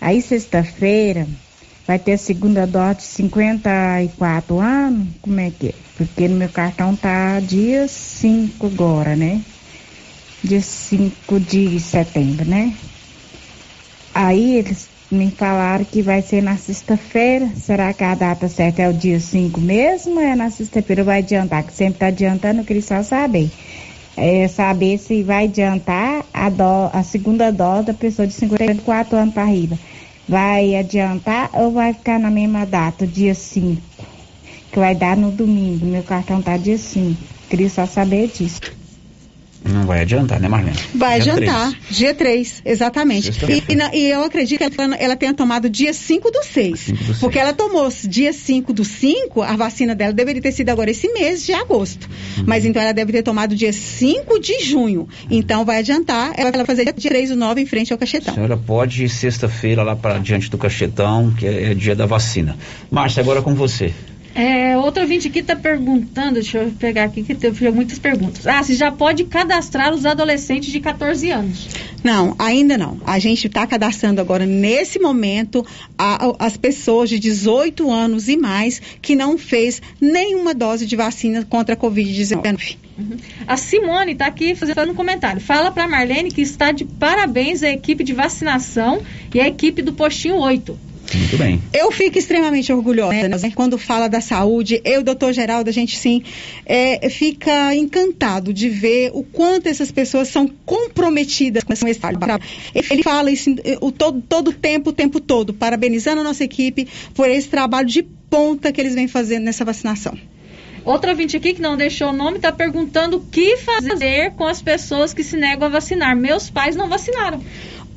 Aí sexta-feira vai ter a segunda dose de 54 anos. Como é que é? Porque no meu cartão tá dia 5 agora, né? Dia 5 de setembro, né? Aí eles me falaram que vai ser na sexta-feira. Será que a data certa é o dia 5 mesmo ou é na sexta-feira? Vai adiantar, que sempre tá adiantando, eu queria só saber. É saber se vai adiantar a, do- a segunda dose da pessoa de 54 anos para arriba. Vai adiantar ou vai ficar na mesma data, dia 5? Que vai dar no domingo. Meu cartão tá dia 5. Queria só saber disso. Não vai adiantar, né, Marlene? Vai Dia adiantar, 13. dia 3, exatamente. E, e na- e eu acredito que ela, ela tenha tomado dia 5 do 6. Porque ela tomou dia 5 do 5, a vacina dela deveria ter sido agora esse mês de agosto. Uhum. Mas então ela deve ter tomado dia 5 de junho. Então vai adiantar, ela vai fazer dia 3 do 9 em frente ao A cachetão. senhora pode ir sexta-feira lá para diante do cachetão, que é, é dia da vacina. Márcia, agora com você. É, outro ouvinte aqui está perguntando, deixa eu pegar aqui que teve muitas perguntas. Ah, se já pode cadastrar os adolescentes de 14 anos. Não, ainda não. A gente está cadastrando agora, nesse momento, a- a- as pessoas de 18 anos e mais que não fez nenhuma dose de vacina contra a Covid-19. A Simone está aqui fazendo um comentário. Fala para Marlene que está de parabéns a equipe de vacinação e a equipe do Postinho 8. Muito bem. Eu fico extremamente orgulhosa né? quando fala da saúde. Eu, doutor Geraldo, a gente sim é, fica encantado de ver o quanto essas pessoas são comprometidas com esse trabalho. Ele fala isso eh, o todo, todo o tempo, o tempo todo, parabenizando a nossa equipe por esse trabalho de ponta que eles vêm fazendo nessa vacinação. Outro ouvinte aqui que não deixou o nome está perguntando o que fazer com as pessoas que se negam a vacinar. Meus pais não vacinaram,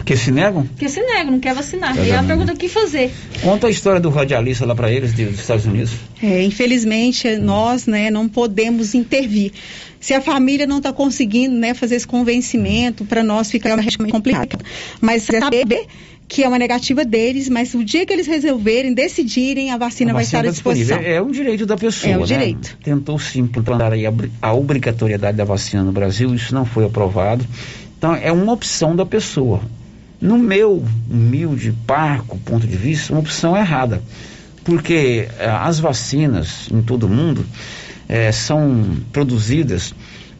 Porque se negam? porque se negam, não quer vacinar. E ela vendo? pergunta o que fazer. Conta a história do radialista lá para eles dos Estados Unidos. É, infelizmente, nós né, não podemos intervir. Se a família não está conseguindo né, fazer esse convencimento, para nós fica realmente complicado. Mas é saber que é uma negativa deles, mas o dia que eles resolverem, decidirem, a vacina A vai vacina estar à disposição. É, é um direito da pessoa. É o né? direito. Tentou se implantar aí a, a obrigatoriedade da vacina no Brasil, isso não foi aprovado. Então é uma opção da pessoa. No meu humilde, parco ponto de vista, uma opção errada. Porque eh, as vacinas em todo o mundo eh, são produzidas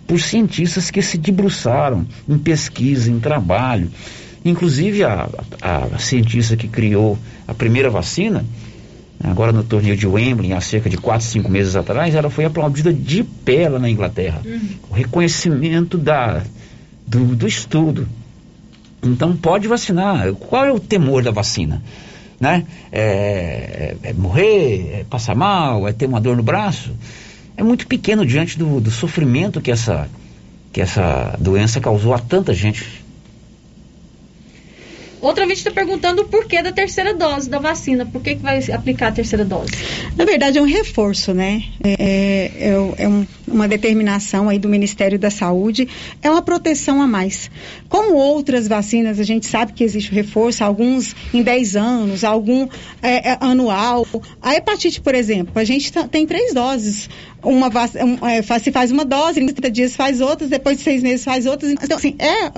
por cientistas que se debruçaram em pesquisa, em trabalho. Inclusive a, a- a cientista que criou a primeira vacina, agora no torneio de Wembley, há cerca de 4, 5 meses atrás, ela foi aplaudida de pé lá na Inglaterra. O reconhecimento da, do, do estudo. Então pode vacinar. Qual é o temor da vacina? Né? É, é, é morrer, é passar mal, é ter uma dor no braço? É muito pequeno diante do, do sofrimento que essa, que essa doença causou a tanta gente. Outra vez está perguntando o porquê da terceira dose da vacina. Por que, que vai aplicar a terceira dose? Na verdade, é um reforço, né? É, é, é um, uma determinação aí do Ministério da Saúde, é uma proteção a mais. Como outras vacinas, a gente sabe que existe reforço, alguns em 10 anos, algum é, é, anual. A hepatite, por exemplo, a gente tá, tem três doses uma um, é, se faz uma dose, em 30 dias faz outras, depois de seis meses faz outras. Então, assim, é, a,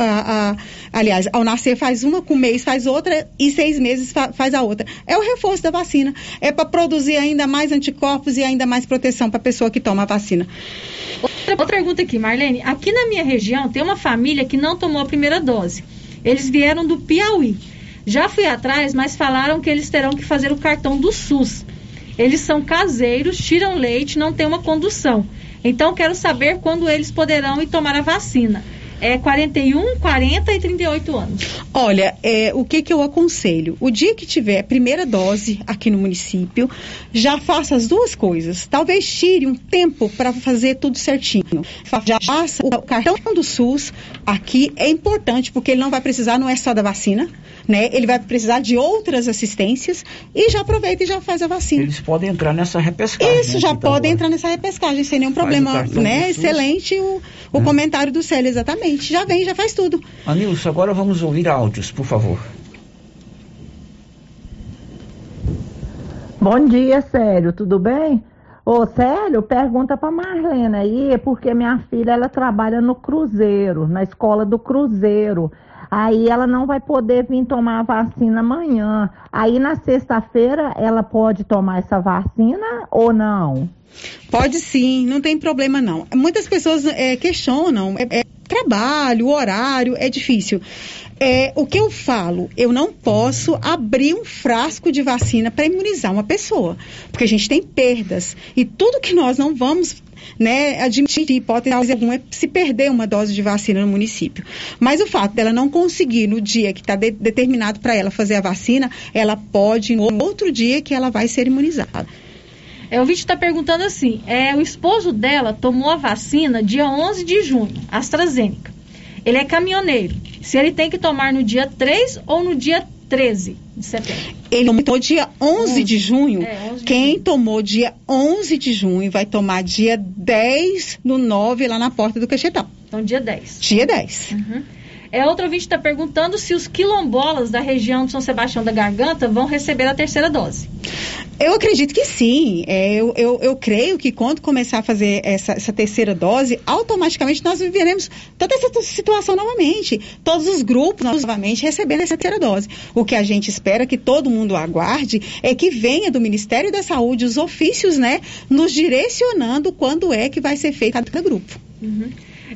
a, aliás, ao nascer faz uma, com um mês faz outra e seis meses fa, faz a outra. É o reforço da vacina. É para produzir ainda mais anticorpos e ainda mais proteção para a pessoa que toma a vacina. Outra, pergunta aqui, Marlene. Aqui na minha região tem uma família que não tomou a primeira dose. Eles vieram do Piauí. Já fui atrás, mas falaram que eles terão que fazer o cartão do SUS. Eles são caseiros, tiram leite, não tem uma condução. Então, quero saber quando eles poderão ir tomar a vacina. É 41, 40 e 38 anos. Olha, é, o que, que eu aconselho? O dia que tiver a primeira dose aqui no município, já faça as duas coisas. Talvez tire um tempo para fazer tudo certinho. Já faça o cartão do SUS aqui, é importante, porque ele não vai precisar, não é só da vacina, né? Ele vai precisar de outras assistências e já aproveita e já faz a vacina. Eles podem entrar nessa repescagem. Isso, né, já podem entrar nessa repescagem sem nenhum problema, né? Excelente o, o é. comentário do Célio, exatamente. Já vem, já faz tudo. Anilson, agora vamos ouvir áudios, por favor. Bom dia, Célio, tudo bem? Ô, Célio, pergunta para Marlene aí, porque minha filha ela trabalha no Cruzeiro, na escola do Cruzeiro. Aí ela não vai poder vir tomar a vacina amanhã. Aí na sexta-feira ela pode tomar essa vacina ou não? Pode sim, não tem problema não. Muitas pessoas é, questionam, é, é, trabalho, horário, é difícil. É, o que eu falo, eu não posso abrir um frasco de vacina para imunizar uma pessoa, porque a gente tem perdas e tudo que nós não vamos né, admitir hipótese alguma é se perder uma dose de vacina no município. Mas o fato dela não conseguir no dia que está de, determinado para ela fazer a vacina, ela pode no outro dia que ela vai ser imunizada. É, o vídeo está perguntando assim: é, o esposo dela tomou a vacina dia 11 de junho, AstraZeneca. Ele é caminhoneiro. Se ele tem que tomar no dia 3 ou no dia 13 de setembro. Ele tomou dia 11, 11. de junho. É, 11 de Quem junho. tomou dia 11 de junho vai tomar dia 10 no 9 lá na porta do Cachetão. Então, dia 10. Dia 10. Uhum. É, outro ouvinte está perguntando se os quilombolas da região de São Sebastião da Garganta vão receber a terceira dose. Eu acredito que sim. É, eu, eu, eu, creio que quando começar a fazer essa, essa, terceira dose, automaticamente nós viveremos toda essa situação novamente. Todos os grupos novamente recebendo essa terceira dose. O que a gente espera que todo mundo aguarde é que venha do Ministério da Saúde os ofícios, né, nos direcionando quando é que vai ser feito cada grupo. Uhum.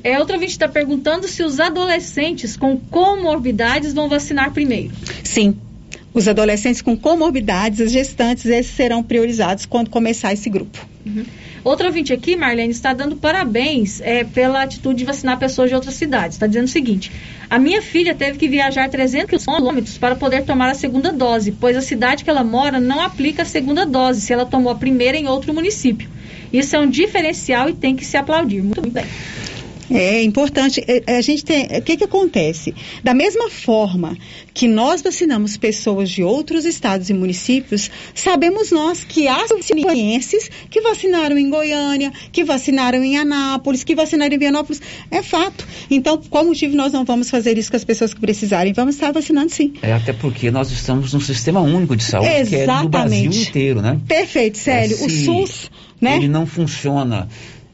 É, outra vez está perguntando se os adolescentes com comorbidades vão vacinar primeiro. Sim, os adolescentes com comorbidades, as gestantes, esses serão priorizados quando começar esse grupo. Uhum. Outra ouvinte aqui, Marlene, está dando parabéns é, pela atitude de vacinar pessoas de outras cidades. Está dizendo o seguinte: a minha filha teve que viajar 300 quilômetros para poder tomar a segunda dose, pois a cidade que ela mora não aplica a segunda dose se ela tomou a primeira em outro município. Isso é um diferencial e tem que se aplaudir. Muito bem. É importante. É, é, a gente tem. O que, que acontece? Da mesma forma que nós vacinamos pessoas de outros estados e municípios, sabemos nós que há cienses que vacinaram em Goiânia, que vacinaram em Anápolis, que vacinaram em Vianópolis. É fato. Então, qual motivo nós não vamos fazer isso com as pessoas que precisarem? Vamos estar vacinando sim. É, até porque nós estamos num sistema único de saúde Exatamente. que é do Brasil inteiro, né? Perfeito, Célio. É, o SUS, né? Ele não funciona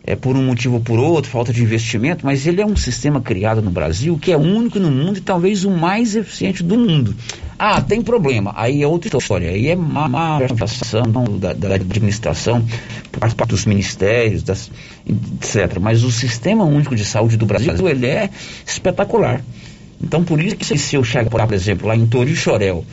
é, por um motivo ou por outro, falta de investimento, mas ele é um sistema criado no Brasil que é único no mundo e talvez o mais eficiente do mundo. Ah, tem problema, aí é outra história, aí é má, má da, da administração, parte dos ministérios, das, etc. Mas o sistema único de saúde do Brasil, ele é espetacular. Então, por isso que se eu chegar, por exemplo, lá em Torixorel,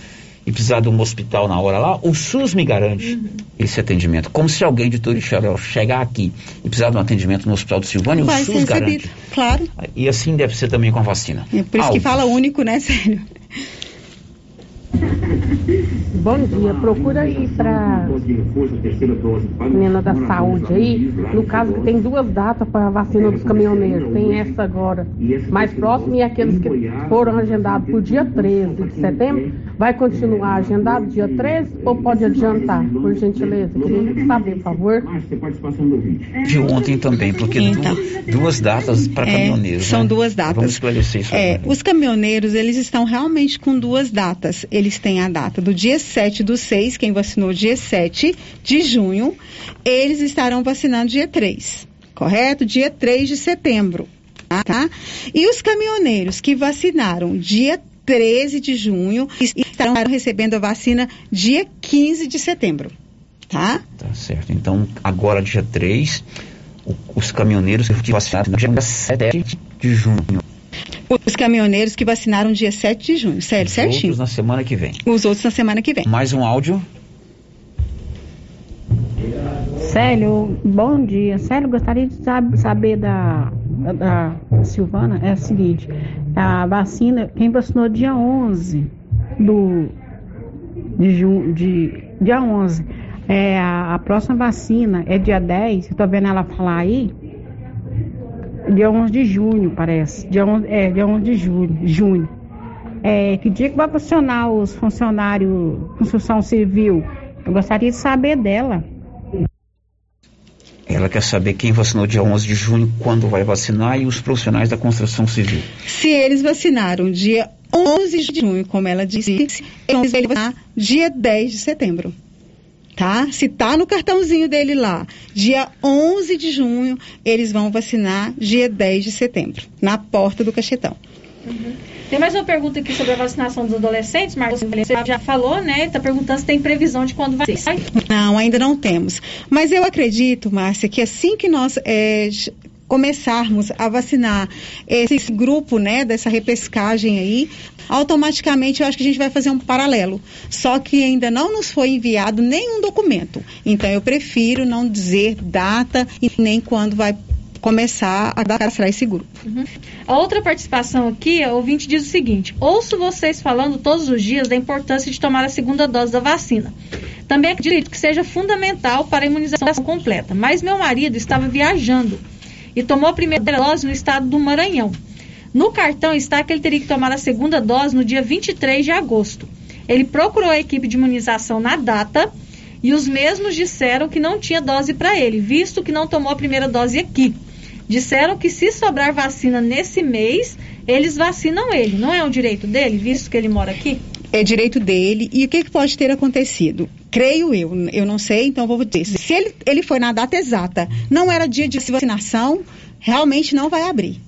e precisar de um hospital na hora lá, o SUS me garante Uhum. esse atendimento. Como se alguém de Torixavel chegar aqui e precisar de um atendimento no Hospital do Silvânia, Vai o SUS garante. claro. E assim deve ser também com a vacina. É por isso que fala único, né, sério? Bom dia, procura aí para menina da saúde aí, no caso que tem duas datas para a vacina dos caminhoneiros, tem essa agora, mais próximo e aqueles que foram agendados para o dia 13 de setembro, vai continuar agendado dia 13 ou pode adiantar, por gentileza? Queria saber, por favor. De ontem também, porque du- duas datas para Então. É, caminhoneiros. são né? duas datas. Vamos esclarecer isso. É, os caminhoneiros, eles estão realmente com duas datas. Eles têm a data do dia 7 do 6, quem vacinou dia 7 de junho, eles estarão vacinando dia 3, correto? Dia 3 de setembro, tá? E os caminhoneiros que vacinaram dia 13 de junho estarão recebendo a vacina dia 15 de setembro, tá? Tá certo. Então, agora, dia 3, o- os caminhoneiros que vacinaram dia 7 de junho. Os caminhoneiros que vacinaram dia 7 de junho, sério, Os certinho. outros na semana que vem. Os outros na semana que vem. Mais um áudio. Célio, bom dia. Célio, gostaria de sab- saber da, da, da Silvana, é o seguinte, a vacina, quem vacinou dia 11 do, de junho, de, dia 11, é, a, a próxima vacina é dia 10, eu tô vendo ela falar aí, dia 11 de junho, parece, dia 11, é, dia 11 de julho, junho. É, que dia que vai vacinar os funcionários construção civil? Eu gostaria de saber dela. Ela quer saber quem vacinou dia 11 de junho, quando vai vacinar e os profissionais da construção civil. Se eles vacinaram dia 11 de junho, como ela disse, eles vão vacinar dia 10 de setembro. Tá? Se tá no cartãozinho dele lá, dia 11 de junho, eles vão vacinar dia 10 de setembro, na porta do cachetão. Tem mais uma pergunta aqui sobre a vacinação dos adolescentes, Marcos. Você já falou, né? Está perguntando se tem previsão de quando vai sair. Não, ainda não temos. Mas eu acredito, Márcia, que assim que nós é, começarmos a vacinar esse grupo, né, dessa repescagem aí, automaticamente eu acho que a gente vai fazer um paralelo. Só que ainda não nos foi enviado nenhum documento. Então eu prefiro não dizer data e nem quando vai começar a cadastrar esse grupo. Uhum. A outra participação aqui, a ouvinte diz o seguinte: ouço vocês falando todos os dias da importância de tomar a segunda dose da vacina. Também acredito que seja fundamental para a imunização completa, mas meu marido estava viajando e tomou a primeira dose no estado do Maranhão. No cartão está que ele teria que tomar a segunda dose no dia 23 de agosto. Ele procurou a equipe de imunização na data e os mesmos disseram que não tinha dose para ele, visto que não tomou a primeira dose aqui. Disseram que se sobrar vacina nesse mês, eles vacinam ele. Não é um direito dele, visto que ele mora aqui? É direito dele. E o que, que pode ter acontecido? Creio eu, eu não sei, então vou dizer. Se ele, ele foi na data exata, não era dia de vacinação, realmente não vai abrir.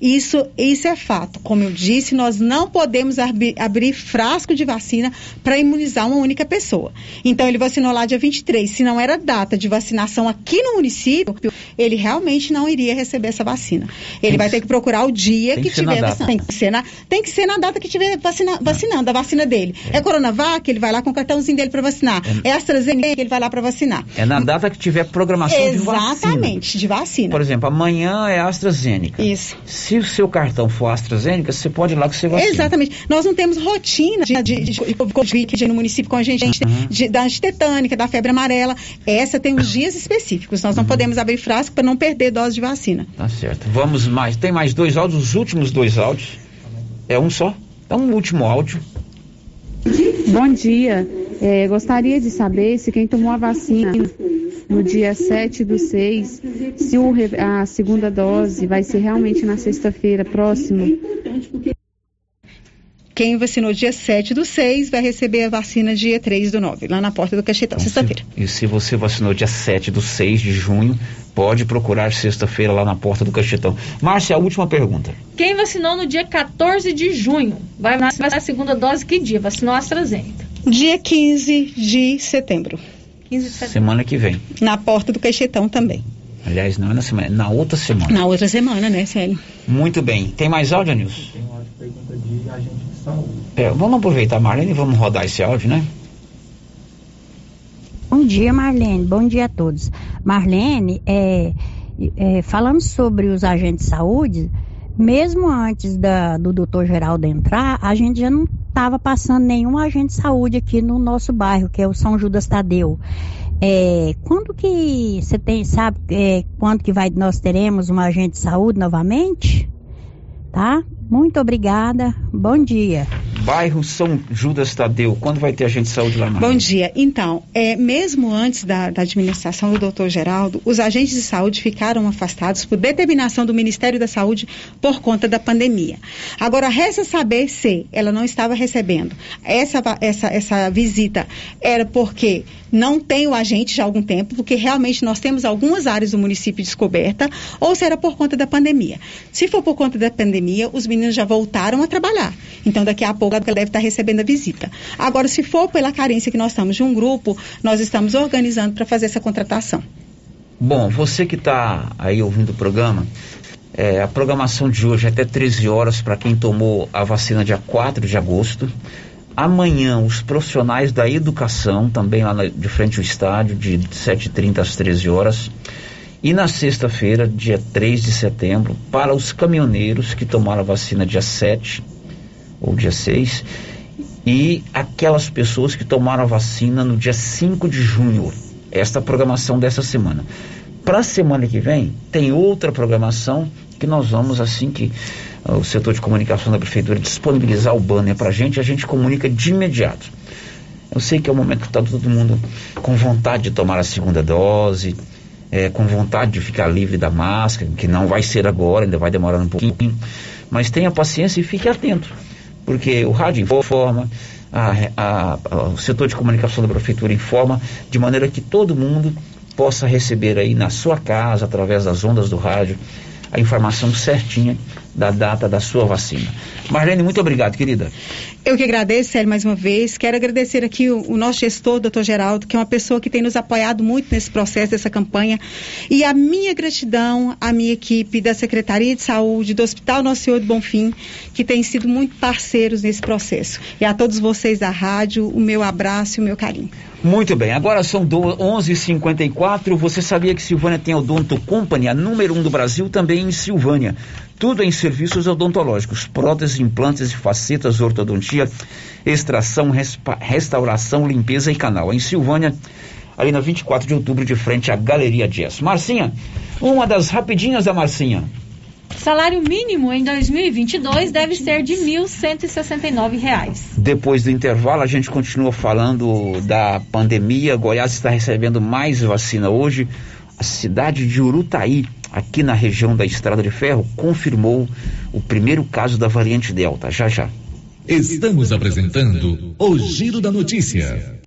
Isso, isso é fato. Como eu disse, nós não podemos abrir, abrir frasco de vacina para imunizar uma única pessoa. Então, ele vacinou lá dia 23. Se não era data de vacinação aqui no município, ele realmente não iria receber essa vacina. Ele Tem vai que- ter que procurar o dia que que tiver data. vacina. Tem que ser na, tem que ser na data que tiver vacina, vacinando, a vacina dele. É. Coronavac, ele vai lá com o cartãozinho dele para vacinar. É, AstraZeneca, ele vai lá para vacinar. É na data que tiver programação de vacina. Exatamente, de vacina. Por exemplo, amanhã é AstraZeneca. Isso. Se o seu cartão for AstraZeneca, você pode ir lá que você vacina. Exatamente. Nós não temos rotina de, de, de, Covid no município com a gente, Uhum. de- da tetânica, da febre amarela. Essa tem os dias específicos. Nós não Uhum. podemos abrir frasco para não perder dose de vacina. Tá certo. Vamos mais. Tem mais dois áudios, os últimos dois áudios. É um só? Então, um último áudio. Bom dia. É, gostaria de saber se quem tomou a vacina no dia 7 do 6, se o a segunda dose vai ser realmente na sexta-feira próxima. Quem vacinou dia 7 do 6 vai receber a vacina dia 3 do 9, lá na porta do Cachetão, sexta-feira. E se você vacinou dia 7 do 6 de junho, pode procurar sexta-feira lá na porta do Cachetão. Márcia, a última pergunta. Quem vacinou no dia 14 de junho vai vacinar a segunda dose que dia? Vacinou a AstraZeneca. Dia 15 de setembro. 15 de setembro. Semana que vem. Na porta do Cachetão também. Aliás, não é na semana, é na outra semana. Na outra semana, né, Célio? Muito bem. Tem mais áudio, Nilson? Tem uma pergunta de agente de É, vamos aproveitar, Marlene, e vamos rodar esse áudio, né? Bom dia, Marlene. Bom dia a todos. Marlene, é, é, falando sobre os agentes de saúde, mesmo antes da, do doutor Geraldo entrar, a gente já não estava passando nenhum agente de saúde aqui no nosso bairro, que é o São Judas Tadeu. É, quando que você tem, sabe, é, quando que vai, nós teremos um agente de saúde novamente? Tá? Muito obrigada. Bom dia bairro São Judas Tadeu. Quando vai ter agente de saúde lá? Bom dia. Então, é, mesmo antes da, da administração do doutor Geraldo, os agentes de saúde ficaram afastados por determinação do Ministério da Saúde por conta da pandemia. Agora, resta saber se ela não estava recebendo essa, essa, essa visita. Era porque não tem o agente já há algum tempo, porque realmente nós temos algumas áreas do município descoberta, ou se era por conta da pandemia. Se for por conta da pandemia, os meninos já voltaram a trabalhar. Então, daqui a pouco ela deve estar recebendo a visita. Agora, se for pela carência que nós estamos de um grupo, nós estamos organizando para fazer essa contratação. Bom, você que está aí ouvindo o programa, é, a programação de hoje é até 13 horas para quem tomou a vacina dia 4 de agosto. Amanhã, os profissionais da educação, também lá na, de frente ao estádio, de 7h30 às 13 horas. E na sexta-feira, dia 3 de setembro, para os caminhoneiros que tomaram a vacina dia 7 ou dia 6, e aquelas pessoas que tomaram a vacina no dia 5 de junho. Esta é a programação dessa semana. Para a semana que vem, tem outra programação que nós vamos, assim que uh, o setor de comunicação da prefeitura disponibilizar o banner para a gente, a gente comunica de imediato. Eu sei que é o momento que está todo mundo com vontade de tomar a segunda dose, é, com vontade de ficar livre da máscara, que não vai ser agora, ainda vai demorar um pouquinho, mas tenha paciência e fique atento porque o rádio informa, a, a, a, o setor de comunicação da prefeitura informa, de maneira que todo mundo possa receber aí na sua casa, através das ondas do rádio, a informação certinha da data da sua vacina. Marlene, muito obrigado, querida. Eu que agradeço, Célio, mais uma vez. Quero agradecer aqui o, o, nosso gestor, doutor Geraldo, que é uma pessoa que tem nos apoiado muito nesse processo, dessa campanha. E a minha gratidão à minha equipe da Secretaria de Saúde, do Hospital Nosso Senhor do Bonfim, que têm sido muito parceiros nesse processo. E a todos vocês da rádio, o meu abraço e o meu carinho. Muito bem, agora são 11h54. Você sabia que Silvânia tem a Odonto Company, a número um do Brasil, também em Silvânia. Tudo em serviços odontológicos, próteses, implantes e facetas, ortodontia, extração, restauração, limpeza e canal. Em Silvânia, ali na 24 de outubro, de frente à Galeria Jazz. Marcinha, uma das rapidinhas da Marcinha. Salário mínimo em 2022 deve ser de R$ 1.169. Depois do intervalo, a gente continua falando da pandemia. Goiás está recebendo mais vacina hoje. A cidade de Urutaí, aqui na região da Estrada de Ferro, confirmou o primeiro caso da variante Delta. Já já. Estamos apresentando o Giro da Notícia.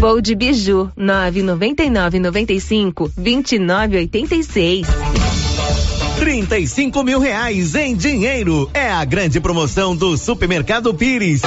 Voo de Biju, 999 95 2986. 35 mil reais em dinheiro. É a grande promoção do Supermercado Pires.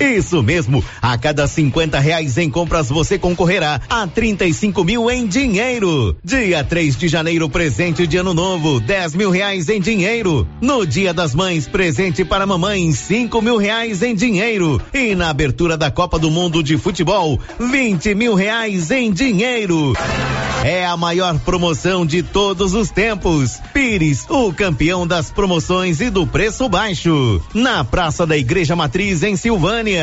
Isso mesmo, a cada 50 reais em compras você concorrerá a 35 mil em dinheiro. Dia 3 de janeiro, presente de ano novo, 10 mil reais em dinheiro. No Dia das Mães, presente para mamãe, 5 mil reais em dinheiro. E na abertura da Copa do Mundo de Futebol, 20 mil reais em dinheiro. É a maior promoção de todos os tempos. Pires, o campeão das promoções e do preço baixo. Na Praça da Igreja Matriz, em Silvânia.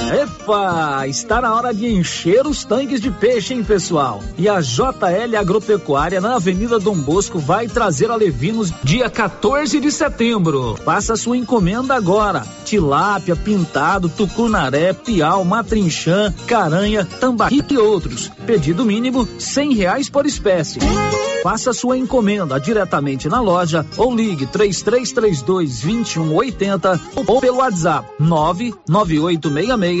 Epa, está na hora de encher os tanques de peixe, hein, pessoal? E a JL Agropecuária na Avenida Dom Bosco vai trazer a Levinos dia 14 de setembro. Faça sua encomenda agora. Tilápia, pintado, tucunaré, piau, matrinchã, caranha, tambaqui e outros. Pedido mínimo cem reais por espécie. Faça sua encomenda diretamente na loja ou ligue 3332 2180 ou pelo WhatsApp 99866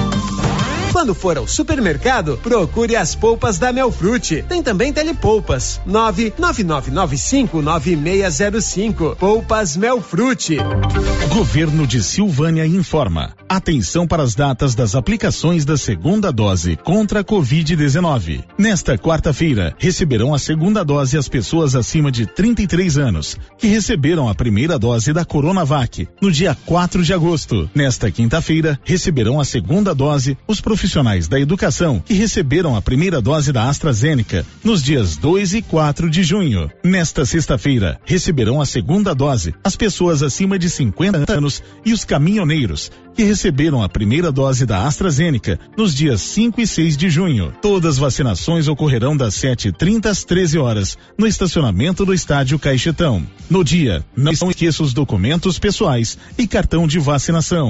Quando for ao supermercado, procure as polpas da Melfrute. Tem também telepolpas. 999959605. Polpas Melfrute. Governo de Silvânia informa. Atenção para as datas das aplicações da segunda dose contra a Covid-19. Nesta quarta-feira, receberão a segunda dose as pessoas acima de 33 anos, que receberam a primeira dose da Coronavac no dia 4 de agosto. Nesta quinta-feira, receberão a segunda dose os profissionais da educação que receberam a primeira dose da AstraZeneca nos dias 2 e 4 de junho. Nesta sexta-feira, receberão a segunda dose as pessoas acima de 50 anos e os caminhoneiros que receberam a primeira dose da AstraZeneca nos dias 5 e 6 de junho. Todas as vacinações ocorrerão das 7h30 às 13 horas no estacionamento do estádio Caixetão. No dia, não esqueça os documentos pessoais e cartão de vacinação.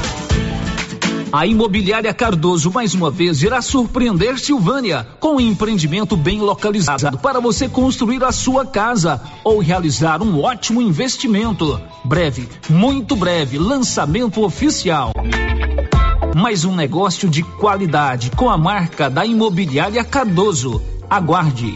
A Imobiliária Cardoso mais uma vez irá surpreender Silvânia com um empreendimento bem localizado para você construir a sua casa ou realizar um ótimo investimento. Breve, muito breve, lançamento oficial. Mais um negócio de qualidade com a marca da Imobiliária Cardoso. Aguarde.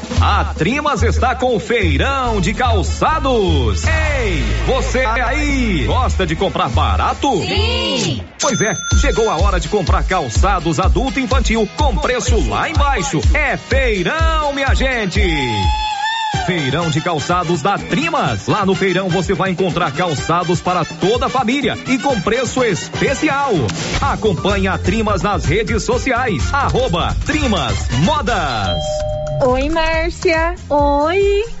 A Trimas está com feirão de calçados. Ei, você aí, gosta de comprar barato? Sim! Pois é, chegou a hora de comprar calçados adulto e infantil com preço lá embaixo. É feirão, minha gente! Feirão de calçados da Trimas. Lá no feirão você vai encontrar calçados para toda a família e com preço especial. Acompanhe a Trimas nas redes sociais. Arroba Trimas Modas. Oi, Márcia. Oi.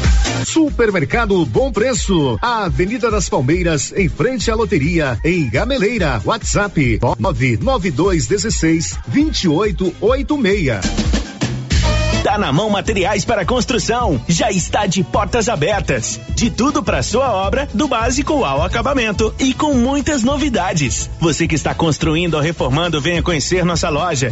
Supermercado Bom Preço, a Avenida das Palmeiras, em frente à loteria, em Gameleira. WhatsApp 99216 2886. Tá na mão materiais para construção. Já está de portas abertas. De tudo para sua obra, do básico ao acabamento e com muitas novidades. Você que está construindo ou reformando, venha conhecer nossa loja.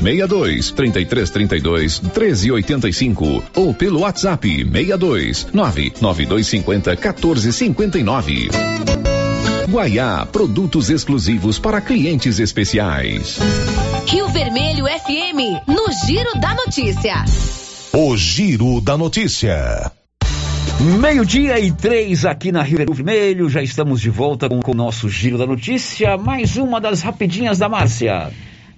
62 33 32 13 85 ou pelo WhatsApp 62 99250 14 59. Guaiá, produtos exclusivos para clientes especiais. Rio Vermelho FM, no Giro da Notícia. O Giro da Notícia. Meio-dia e três aqui na Rio Vermelho, já estamos de volta com, com o nosso Giro da Notícia, mais uma das rapidinhas da Márcia.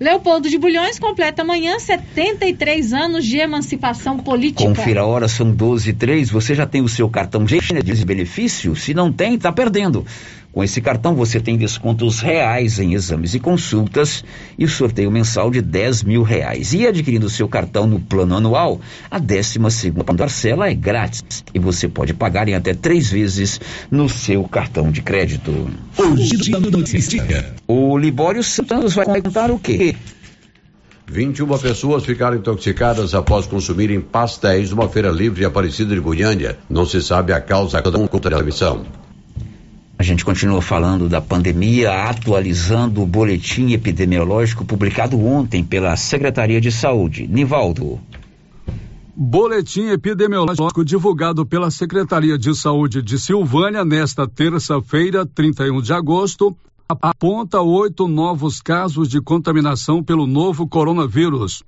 Leopoldo de Bulhões completa amanhã 73 anos de emancipação política. Confira a hora, são 12 e 3. Você já tem o seu cartão de benefício? Se não tem, tá perdendo. Com esse cartão você tem descontos reais em exames e consultas e o sorteio mensal de 10 mil reais. E adquirindo o seu cartão no plano anual, a 12 segunda parcela é grátis e você pode pagar em até três vezes no seu cartão de crédito. O Libório Santos vai contar o quê? 21 pessoas ficaram intoxicadas após consumirem pastéis numa feira livre de Aparecida de Goiânia. Não se sabe a causa da transmissão. A gente continua falando da pandemia, atualizando o boletim epidemiológico publicado ontem pela Secretaria de Saúde. Nivaldo. Boletim epidemiológico divulgado pela Secretaria de Saúde de Silvânia nesta terça-feira, 31 de agosto, aponta oito novos casos de contaminação pelo novo coronavírus.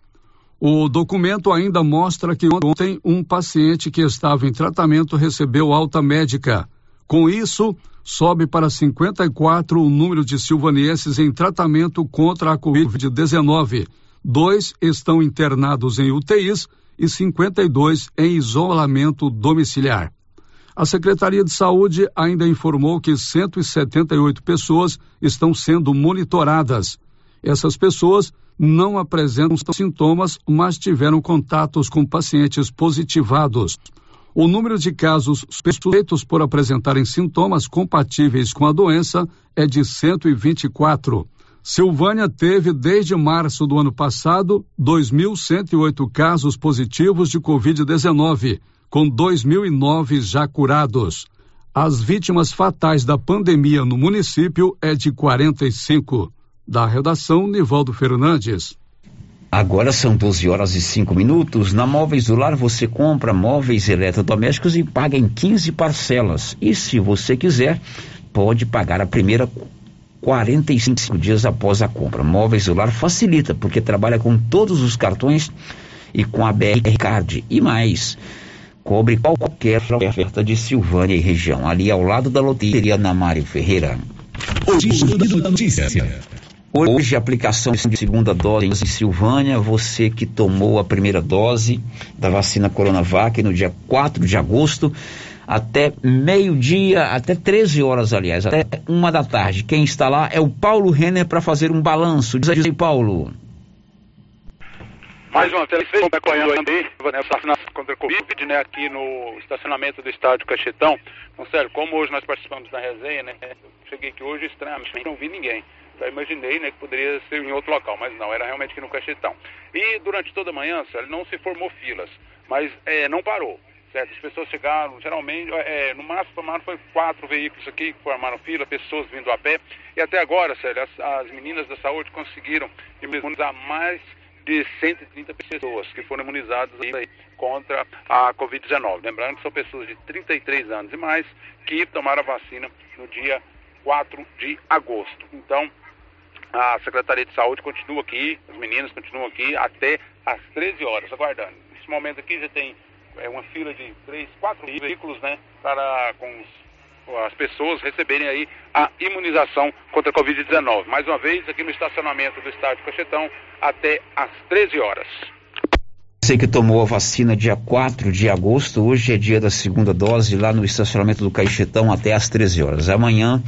O documento ainda mostra que ontem um paciente que estava em tratamento recebeu alta médica. Com isso, sobe para 54 o número de silvanienses em tratamento contra a Covid-19. Dois estão internados em UTIs e 52 em isolamento domiciliar. A Secretaria de Saúde ainda informou que 178 pessoas estão sendo monitoradas. Essas pessoas não apresentam sintomas, mas tiveram contatos com pacientes positivados. O número de casos suspeitos por apresentarem sintomas compatíveis com a doença é de 124. Silvânia teve, desde março do ano passado, 2.108 casos positivos de Covid-19, com 2.009 já curados. As vítimas fatais da pandemia no município é de 45. Da redação, Nivaldo Fernandes. Agora são 12 horas e 5 minutos. Na Móveis do Lar você compra móveis eletrodomésticos e paga em 15 parcelas. E se você quiser, pode pagar a primeira 45 dias após a compra. Móveis do Lar facilita, porque trabalha com todos os cartões e com a BR Card. E mais, cobre qualquer oferta de Silvânia e região. Ali ao lado da loteria na Mário Ferreira. Notícia. Hoje, aplicação de segunda dose em Silvânia. Você que tomou a primeira dose da vacina Coronavac no dia 4 de agosto, até meio-dia, até 13 horas, aliás, até uma da tarde. Quem está lá é o Paulo Renner para fazer um balanço. Diz aí, Paulo. Mais uma vez, acompanhando aí nessa vacinação contra a Covid, né, aqui no estacionamento do estádio Cachetão. Então, sério, como hoje nós participamos da resenha, né, cheguei aqui hoje estranhamente, não vi ninguém. Já imaginei né, que poderia ser em outro local, mas não, era realmente aqui no Cachetão. E durante toda a manhã, sério, não se formou filas, mas é, não parou. Certo? As pessoas chegaram, geralmente, é, no máximo formaram foi quatro veículos aqui que formaram fila, pessoas vindo a pé. E até agora, sério, as, as meninas da saúde conseguiram imunizar mais de 130 pessoas que foram imunizadas aí contra a Covid-19. Lembrando que são pessoas de 33 anos e mais que tomaram a vacina no dia 4 de agosto. Então, a Secretaria de Saúde continua aqui, os meninos continuam aqui até às 13 horas, aguardando. Nesse momento aqui já tem é, uma fila de três, quatro veículos, né, para com os, as pessoas receberem aí a imunização contra a Covid-19. Mais uma vez, aqui no estacionamento do estádio Cachetão, até às 13 horas. Você que tomou a vacina dia 4 de agosto, hoje é dia da segunda dose lá no estacionamento do Caixetão até às 13 horas. Amanhã,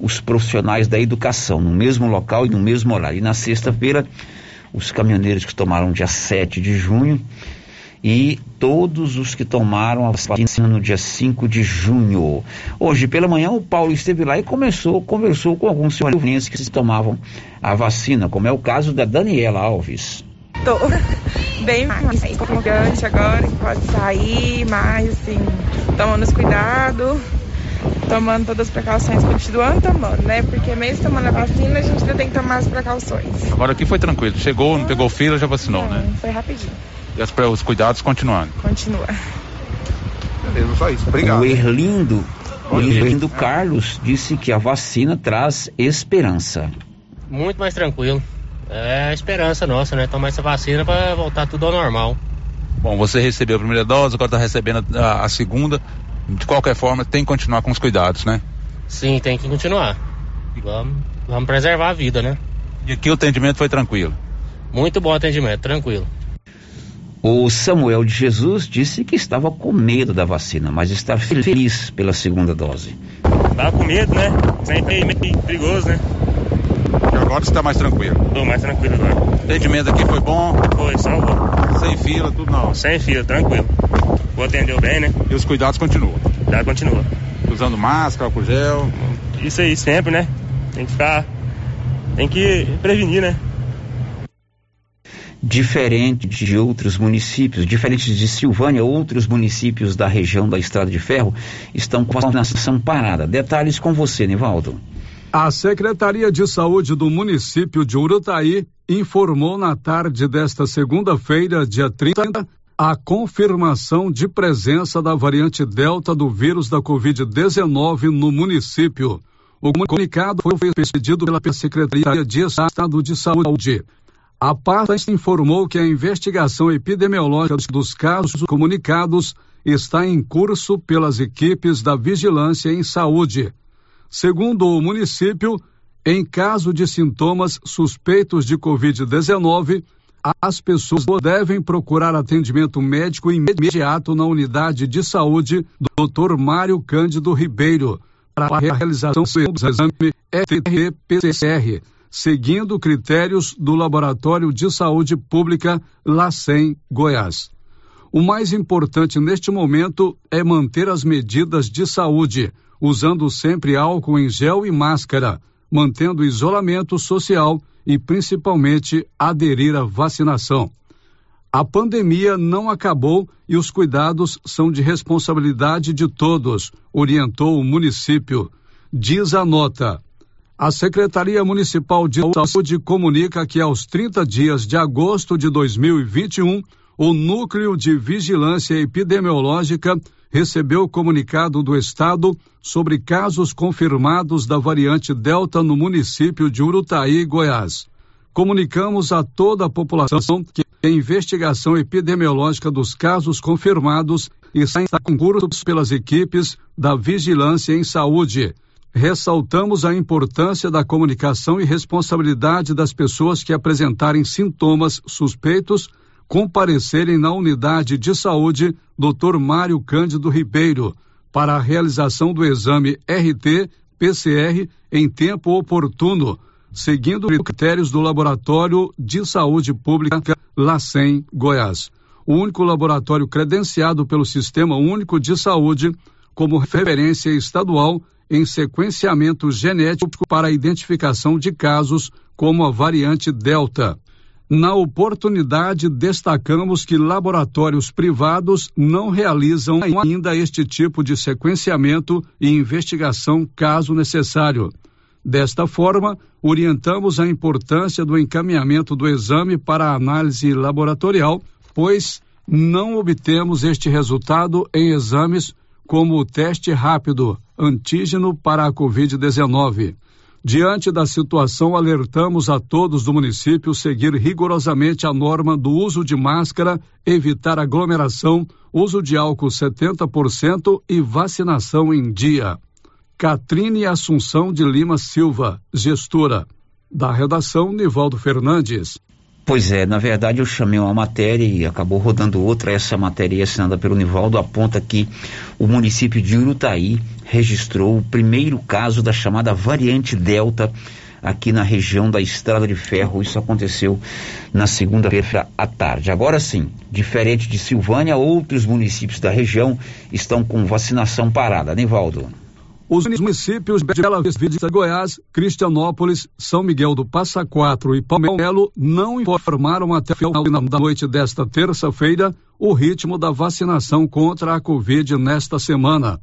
os profissionais da educação, no mesmo local e no mesmo horário. E na sexta-feira, os caminhoneiros que tomaram dia 7 de junho e todos os que tomaram a vacina no dia 5 de junho. Hoje pela manhã o Paulo esteve lá e começou, conversou com alguns senhores que se tomavam a vacina, como é o caso da Daniela Alves. Tô bem mais confiante agora, que pode sair, mais assim, tomando os cuidados, tomando todas as precauções, continuando tomando, né? Porque mesmo tomando a vacina, a gente ainda tem que tomar as precauções. Agora aqui foi tranquilo, chegou, não pegou fila, já vacinou, né? Foi rapidinho. E as, os cuidados continuando. Continua. Beleza, só isso. Obrigado. O Erlindo, o Erlindo Carlos disse que a vacina traz esperança. Muito mais tranquilo. É a esperança nossa, né? Tomar essa vacina para voltar tudo ao normal. Bom, você recebeu a primeira dose, agora está recebendo a, a, segunda. De qualquer forma, tem que continuar com os cuidados, né? Sim, tem que continuar. Vamos, vamos preservar a vida, né? E aqui o atendimento foi tranquilo? Muito bom atendimento, tranquilo. O Samuel de Jesus disse que estava com medo da vacina, mas está feliz pela segunda dose. Estava com medo, né? Sempre meio perigoso, né? Agora está mais tranquilo? Estou mais tranquilo agora. O atendimento aqui foi bom? Foi, salvou. Sem fila, tudo não? Sem fila, tranquilo. O atendeu bem, né? E os cuidados continuam? Já continua. Usando máscara, álcool gel? Isso aí, sempre, né? Tem que ficar... Tem que prevenir, né? Diferente de outros municípios, diferente de Silvânia, outros municípios da região da Estrada de Ferro estão com a vacinação parada. Detalhes com você, Nivaldo. A Secretaria de Saúde do município de Urutaí informou na tarde desta segunda-feira, dia 30, a confirmação de presença da variante Delta do vírus da Covid-19 no município. O comunicado foi expedido pela Secretaria de Estado de Saúde. A pasta informou que a investigação epidemiológica dos casos comunicados está em curso pelas equipes da Vigilância em Saúde. Segundo o município, em caso de sintomas suspeitos de Covid-19, as pessoas devem procurar atendimento médico imediato na unidade de saúde do Dr. Mário Cândido Ribeiro para a realização do exame FRPCR seguindo critérios do Laboratório de Saúde Pública LACEN Goiás. O mais importante neste momento é manter as medidas de saúde, usando sempre álcool em gel e máscara, mantendo isolamento social e principalmente aderir à vacinação. A pandemia não acabou e os cuidados são de responsabilidade de todos, orientou o município. Diz a nota. A Secretaria Municipal de Saúde comunica que aos 30 dias de agosto de 2021, o Núcleo de Vigilância Epidemiológica recebeu comunicado do Estado sobre casos confirmados da variante Delta no município de Urutaí, Goiás. Comunicamos a toda a população que a investigação epidemiológica dos casos confirmados está em curso pelas equipes da Vigilância em Saúde ressaltamos a importância da comunicação e responsabilidade das pessoas que apresentarem sintomas suspeitos comparecerem na unidade de saúde Dr. Mário Cândido Ribeiro para a realização do exame RT-PCR em tempo oportuno, seguindo os critérios do Laboratório de Saúde Pública LACEN Goiás. O único laboratório credenciado pelo Sistema Único de Saúde como referência estadual em sequenciamento genético para a identificação de casos como a variante Delta. Na oportunidade, destacamos que laboratórios privados não realizam ainda este tipo de sequenciamento e investigação caso necessário. Desta forma, orientamos a importância do encaminhamento do exame para análise laboratorial, pois não obtemos este resultado em exames como o teste rápido antígeno para a Covid-19. Diante da situação, alertamos a todos do município seguir rigorosamente a norma do uso de máscara, evitar aglomeração, uso de álcool 70% e vacinação em dia. Catrine Assunção de Lima Silva, gestora. Da redação, Nivaldo Fernandes. Pois é, na verdade eu chamei uma matéria e acabou rodando outra. Essa matéria assinada pelo Nivaldo aponta que o município de Urutaí registrou o primeiro caso da chamada variante Delta aqui na região da Estrada de Ferro. Isso aconteceu na segunda-feira à tarde. Agora sim, diferente de Silvânia, outros municípios da região estão com vacinação parada. Nivaldo. Os municípios Bela Vista, Goiás, Cristianópolis, São Miguel do Passa Quatro e Palmelo não informaram até o final da noite desta terça-feira o ritmo da vacinação contra a Covid nesta semana.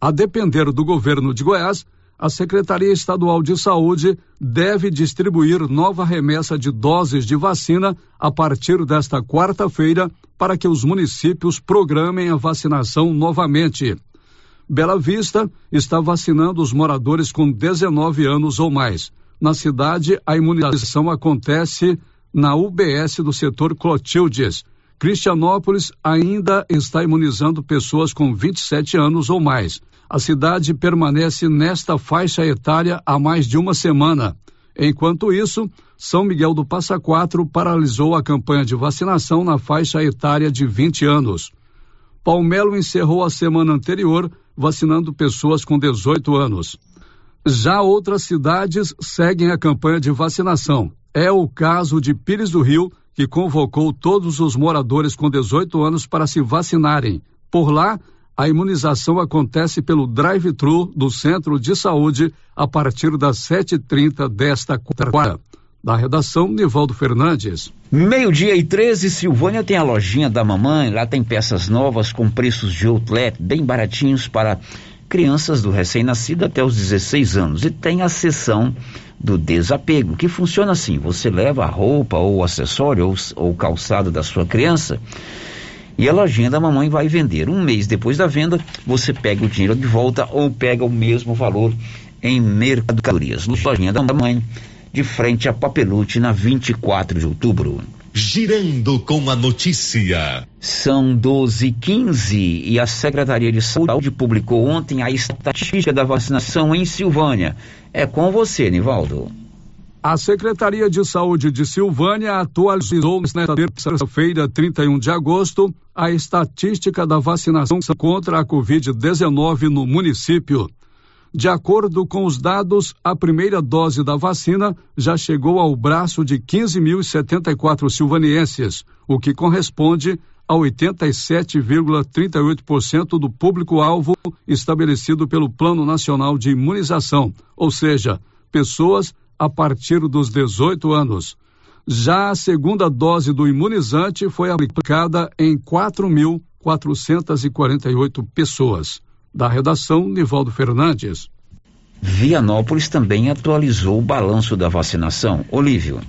A depender do governo de Goiás, a Secretaria Estadual de Saúde deve distribuir nova remessa de doses de vacina a partir desta quarta-feira para que os municípios programem a vacinação novamente. Bela Vista está vacinando os moradores com 19 anos ou mais. Na cidade, a imunização acontece na UBS do setor Clotildes. Cristianópolis ainda está imunizando pessoas com 27 anos ou mais. A cidade permanece nesta faixa etária há mais de uma semana. Enquanto isso, São Miguel do Passa Quatro paralisou a campanha de vacinação na faixa etária de 20 anos. Palmelo encerrou a semana anterior vacinando pessoas com 18 anos. Já outras cidades seguem a campanha de vacinação. É o caso de Pires do Rio, que convocou todos os moradores com 18 anos para se vacinarem. Por lá, a imunização acontece pelo drive-thru do Centro de Saúde a partir das 7h30 desta quarta. Da redação, Nivaldo Fernandes. Meio-dia e 13, Silvânia tem a lojinha da mamãe. Lá tem peças novas com preços de outlet bem baratinhos para crianças do recém-nascido até os 16 anos. E tem a seção do desapego, que funciona assim: você leva a roupa ou acessório ou, ou calçado da sua criança e a lojinha da mamãe vai vender. Um mês depois da venda, você pega o dinheiro de volta ou pega o mesmo valor em mercadorias. Lojinha da mamãe de frente a Papelute na 24 de outubro. Girando com a notícia. São 12 e 15 e a Secretaria de Saúde publicou ontem a estatística da vacinação em Silvânia. É com você, Nivaldo. A Secretaria de Saúde de Silvânia atualizou nesta terça-feira, 31 de agosto, a estatística da vacinação contra a Covid-19 no município. De acordo com os dados, a primeira dose da vacina já chegou ao braço de 15.074 silvanienses, o que corresponde a 87,38% do público-alvo estabelecido pelo Plano Nacional de Imunização, ou seja, pessoas a partir dos 18 anos. Já a segunda dose do imunizante foi aplicada em 4.448 pessoas. Da redação, Nivaldo Fernandes. Vianópolis também atualizou o balanço da vacinação. Olívio.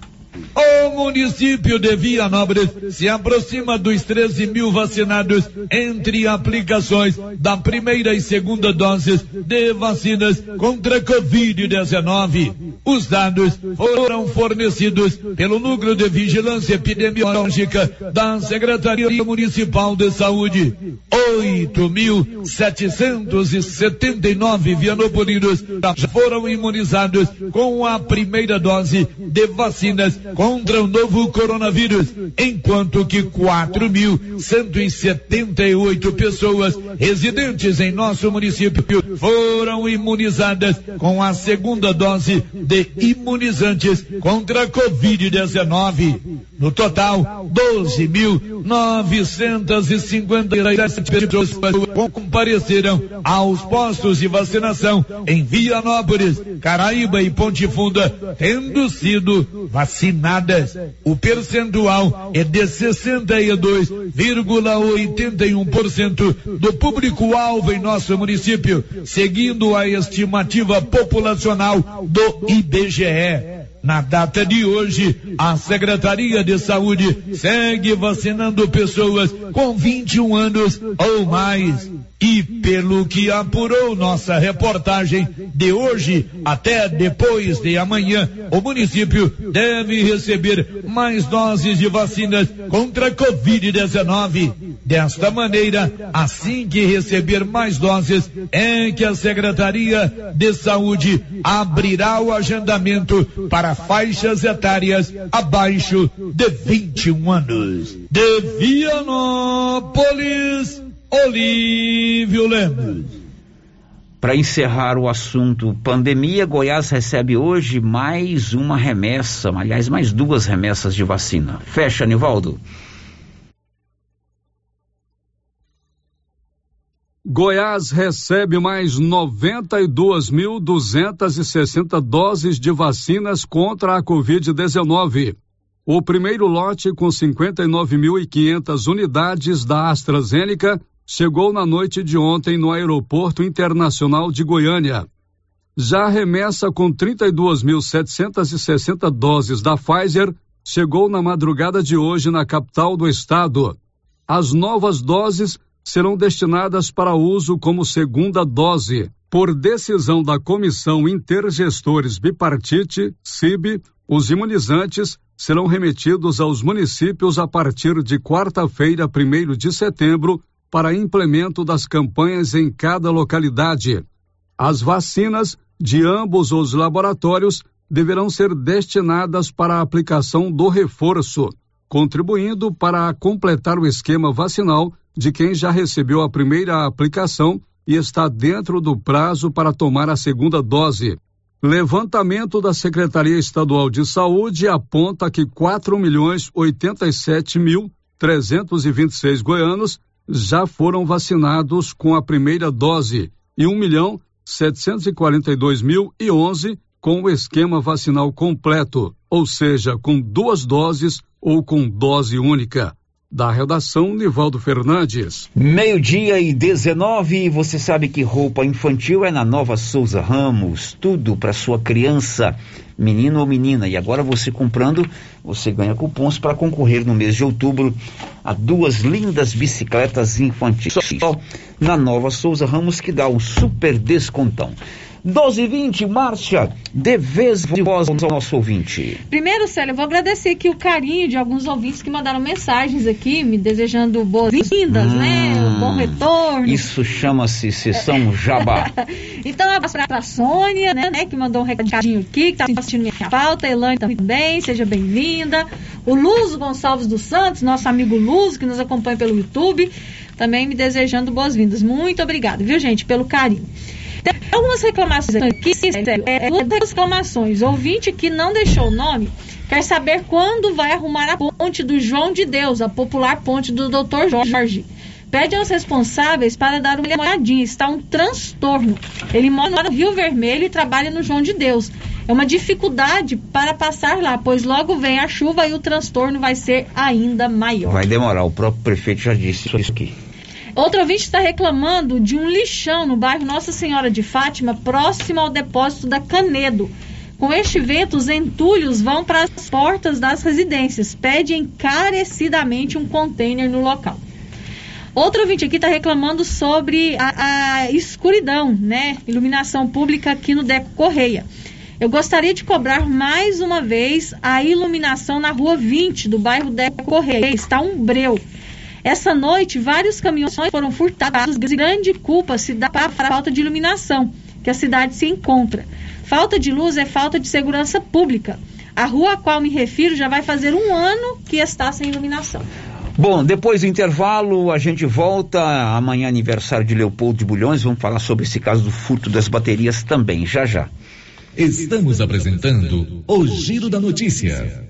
O município de Vianópolis se aproxima dos 13 mil vacinados entre aplicações da primeira e segunda doses de vacinas contra a Covid-19. Os dados foram fornecidos pelo Núcleo de Vigilância Epidemiológica da Secretaria Municipal de Saúde. 8.779 vianopolinos já foram imunizados com a primeira dose de vacinas contra o novo coronavírus, enquanto que 4.178 pessoas residentes em nosso município foram imunizadas com a segunda dose de imunizantes contra a Covid-19. No total, 12.957 pessoas compareceram aos postos de vacinação em Vianópolis, Caraíba e Ponte Funda, tendo sido vacinadas. O percentual é de 62,81% do público-alvo em nosso município, seguindo a estimativa populacional do IBGE. Na data de hoje, a Secretaria de Saúde segue vacinando pessoas com 21 anos ou mais. E pelo que apurou nossa reportagem de hoje até depois de amanhã, o município deve receber mais doses de vacinas contra a Covid-19. Desta maneira, assim que receber mais doses, é que a Secretaria de Saúde abrirá o agendamento para faixas etárias abaixo de 21 anos. De Vianópolis, Olívio Lemos. Para encerrar o assunto pandemia, Goiás recebe hoje mais uma remessa, aliás, mais duas remessas de vacina. Fecha, Nivaldo. Goiás recebe mais 92.260 doses de vacinas contra a Covid-19. O primeiro lote, com 59.500 unidades da AstraZeneca, chegou na noite de ontem no Aeroporto Internacional de Goiânia. Já a remessa com 32.760 doses da Pfizer chegou na madrugada de hoje na capital do estado. As novas doses serão destinadas para uso como segunda dose. Por decisão da Comissão Intergestores Bipartite, CIB, os imunizantes serão remetidos aos municípios a partir de quarta-feira, 1 de setembro, para implemento das campanhas em cada localidade. As vacinas de ambos os laboratórios deverão ser destinadas para a aplicação do reforço, contribuindo para completar o esquema vacinal de quem já recebeu a primeira aplicação e está dentro do prazo para tomar a segunda dose. Levantamento da Secretaria Estadual de Saúde aponta que 4 milhões 87 mil 326 goianos já foram vacinados com a primeira dose e 1 milhão 742 mil e 11 com o esquema vacinal completo, ou seja, com duas doses ou com dose única. Da redação, Nivaldo Fernandes. Meio-dia e 19, você sabe que roupa infantil é na Nova Souza Ramos. Tudo para sua criança, menino ou menina. E agora você comprando, você ganha cupons para concorrer no mês de outubro a duas lindas bicicletas infantis. Só na Nova Souza Ramos que dá o super descontão. 12 e 20, Márcia, de vez de voz ao nosso ouvinte. Primeiro, Célio, eu vou agradecer aqui o carinho de alguns ouvintes que mandaram mensagens aqui, me desejando boas-vindas, hum, né? Um bom retorno. Isso chama-se sessão jabá. então, um abraço para a Sônia, né, né, que mandou um recadinho aqui, que está assistindo minha pauta. A Elane também, seja bem-vinda. O Luzo Gonçalves dos Santos, nosso amigo Luzo, que nos acompanha pelo YouTube, também me desejando boas-vindas. Muito obrigada, viu, gente, pelo carinho. Tem algumas reclamações aqui, é, reclamações. Ouvinte que não deixou o nome quer saber quando vai arrumar a ponte do João de Deus, a popular ponte do Dr. Jorge. Pede aos responsáveis para dar uma olhadinha. Está um transtorno. Ele mora no Rio Vermelho e trabalha no João de Deus. É uma dificuldade para passar lá, pois logo vem a chuva e o transtorno vai ser ainda maior. Vai demorar, o próprio prefeito já disse isso aqui. Outro ouvinte está reclamando de um lixão no bairro Nossa Senhora de Fátima, próximo ao depósito da Canedo. Com este vento, os entulhos vão para as portas das residências. Pede encarecidamente um container no local. Outro ouvinte aqui está reclamando sobre a, a, escuridão, né? Iluminação pública aqui no Deco Correia. Eu gostaria de cobrar mais uma vez a iluminação na rua 20 do bairro Deco Correia. Está um breu. Essa noite, vários caminhões foram furtados. Grande culpa se dá para a falta de iluminação que a cidade se encontra. Falta de luz é falta de segurança pública. A rua a qual me refiro já vai fazer um ano que está sem iluminação. Bom, depois do intervalo, a gente volta. Amanhã, aniversário de Leopoldo de Bulhões. Vamos falar sobre esse caso do furto das baterias também, já já. Estamos apresentando o Giro da Notícia.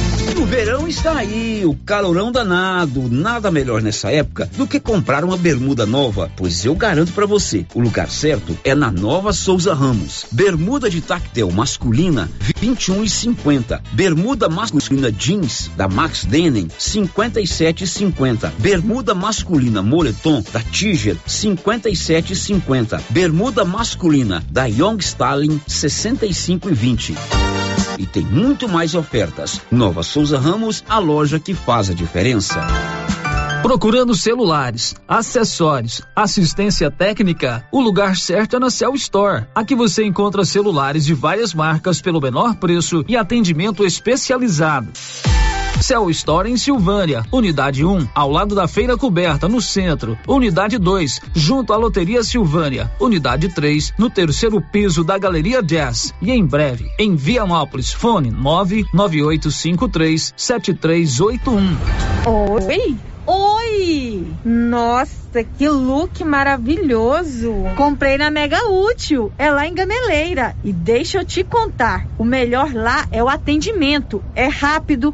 O verão está aí, o calorão danado. Nada melhor nessa época do que comprar uma bermuda nova, pois eu garanto para você, o lugar certo é na Nova Souza Ramos. Bermuda de tactel masculina 21 e 50. Bermuda masculina jeans da Max Denim 57 e 50. Bermuda masculina moletom da Tiger 57 e 50. Bermuda masculina da Young Stalin 65 e 20 e tem muito mais ofertas. Nova Souza Ramos, a loja que faz a diferença. Procurando celulares, acessórios, assistência técnica, o lugar certo é na Cell Store. Aqui você encontra celulares de várias marcas pelo menor preço e atendimento especializado. Cell Store em Silvânia, Unidade 1, ao lado da Feira Coberta, no centro. Unidade 2, junto à Loteria Silvânia. Unidade 3, no terceiro piso da Galeria Jazz. E em breve, em Vianópolis, fone 99853 7381. Oi! Oi! Nossa, que look maravilhoso! Comprei na Mega Útil, é lá em Gameleira. E deixa eu te contar, o melhor lá é o atendimento. É rápido,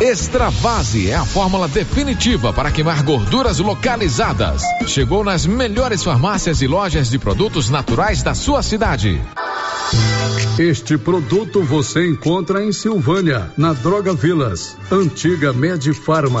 Extravase é a fórmula definitiva para queimar gorduras localizadas. Chegou nas melhores farmácias e lojas de produtos naturais da sua cidade. Este produto você encontra em Silvânia, na Droga Vilas, antiga Medifarma.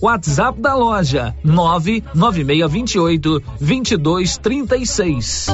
WhatsApp da loja 99628 2236.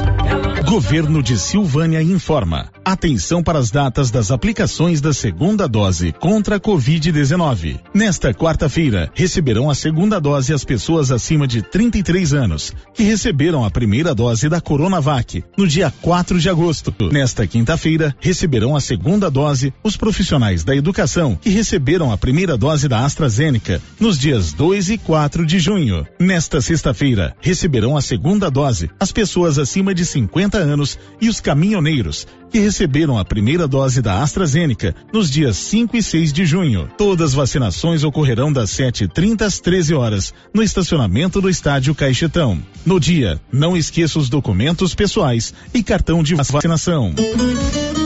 Governo de Silvânia informa. Atenção para as datas das aplicações da segunda dose contra a Covid-19. Nesta quarta-feira, receberão a segunda dose as pessoas acima de 33 anos, que receberam a primeira dose da Coronavac no dia 4 de agosto. Nesta quinta-feira, receberão a segunda dose os profissionais da educação, que receberam a primeira dose da AstraZeneca nos dias 2 e 4 de junho. Nesta sexta-feira, receberão a segunda dose as pessoas acima de 50 anos e os caminhoneiros, que receberam a primeira dose da AstraZeneca nos dias 5 e 6 de junho. Todas as vacinações ocorrerão das 7h30 às 13 horas no estacionamento do estádio Caixetão. No dia, não esqueça os documentos pessoais e cartão de vacinação.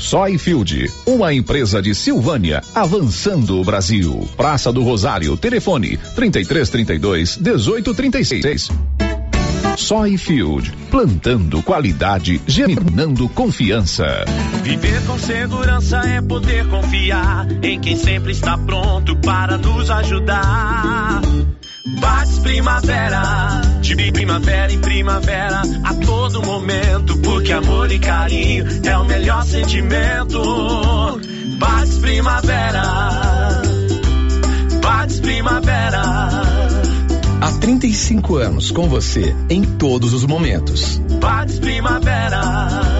Soyfield, uma empresa de Silvânia, avançando o Brasil. Praça do Rosário, telefone 3332 1836. Soyfield, plantando qualidade, germinando confiança. Viver com segurança é poder confiar em quem sempre está pronto para nos ajudar. Bates Primavera, de primavera em primavera, a todo momento, porque amor e carinho é o melhor sentimento. Bates Primavera, Bates Primavera. Há 35 anos com você em todos os momentos. Bates Primavera.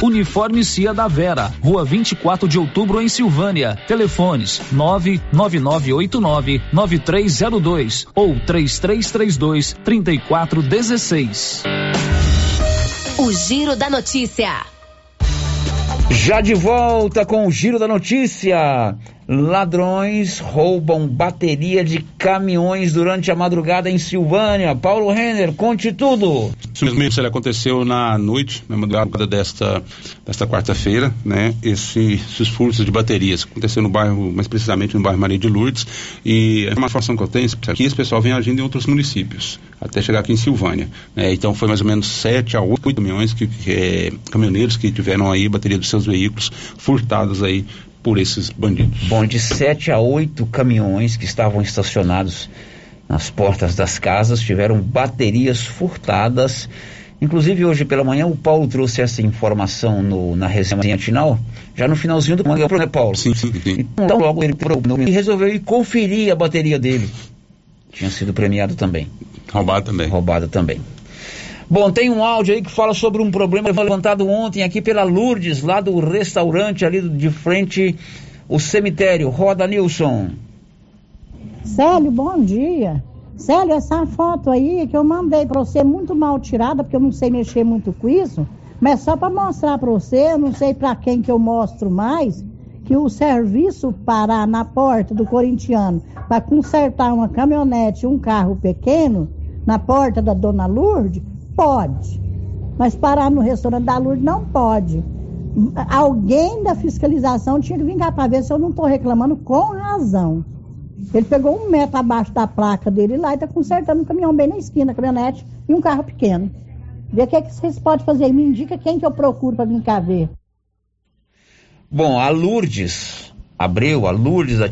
Uniforme Cia da Vera, Rua 24 de Outubro em Silvânia. Telefones 99989 9302 ou 3332 3416. O Giro da Notícia. Já de volta com o Giro da Notícia. Ladrões roubam bateria de caminhões durante a madrugada em Silvânia. Paulo Renner, conte tudo. Isso mesmo, isso aconteceu na noite, na madrugada desta, desta quarta-feira, né? Esse, esses furtos de baterias. Aconteceu no bairro, mais precisamente no bairro Maria de Lourdes. E a informação que eu tenho é que esse pessoal vem agindo em outros municípios, até chegar aqui em Silvânia. Né? Então foi mais ou menos sete a oito caminhões, que, que é, caminhoneiros que tiveram aí bateria dos seus veículos furtados aí por esses bandidos. Bom, de sete a oito caminhões que estavam estacionados nas portas das casas tiveram baterias furtadas. Inclusive hoje pela manhã o Paulo trouxe essa informação no, na resenha matinal, já no finalzinho do manhã, né, Paulo? Sim, sim, sim. Então logo ele e resolveu ir conferir a bateria dele. Tinha sido premiado também. Roubado também. Roubada também. Bom, tem um áudio aí que fala sobre um problema levantado ontem aqui pela Lourdes, lá do restaurante ali de frente o cemitério. Roda Nilson. Célio, bom dia. Célio, essa foto aí que eu mandei para você muito mal tirada, porque eu não sei mexer muito com isso, mas só para mostrar para você, eu não sei para quem que eu mostro mais, que o serviço parar na porta do corintiano para consertar uma caminhonete, um carro pequeno, na porta da Dona Lourdes, pode. Mas parar no restaurante da Lourdes não pode. Alguém da fiscalização tinha que cá para ver se eu não estou reclamando com razão. Ele pegou um metro abaixo da placa dele lá e está consertando um caminhão bem na esquina, caminhonete e um carro pequeno. Vê o que, é que vocês podem fazer. Me indica quem que eu procuro para vir cá ver. Bom, a Lourdes Abreu, a Lourdes, a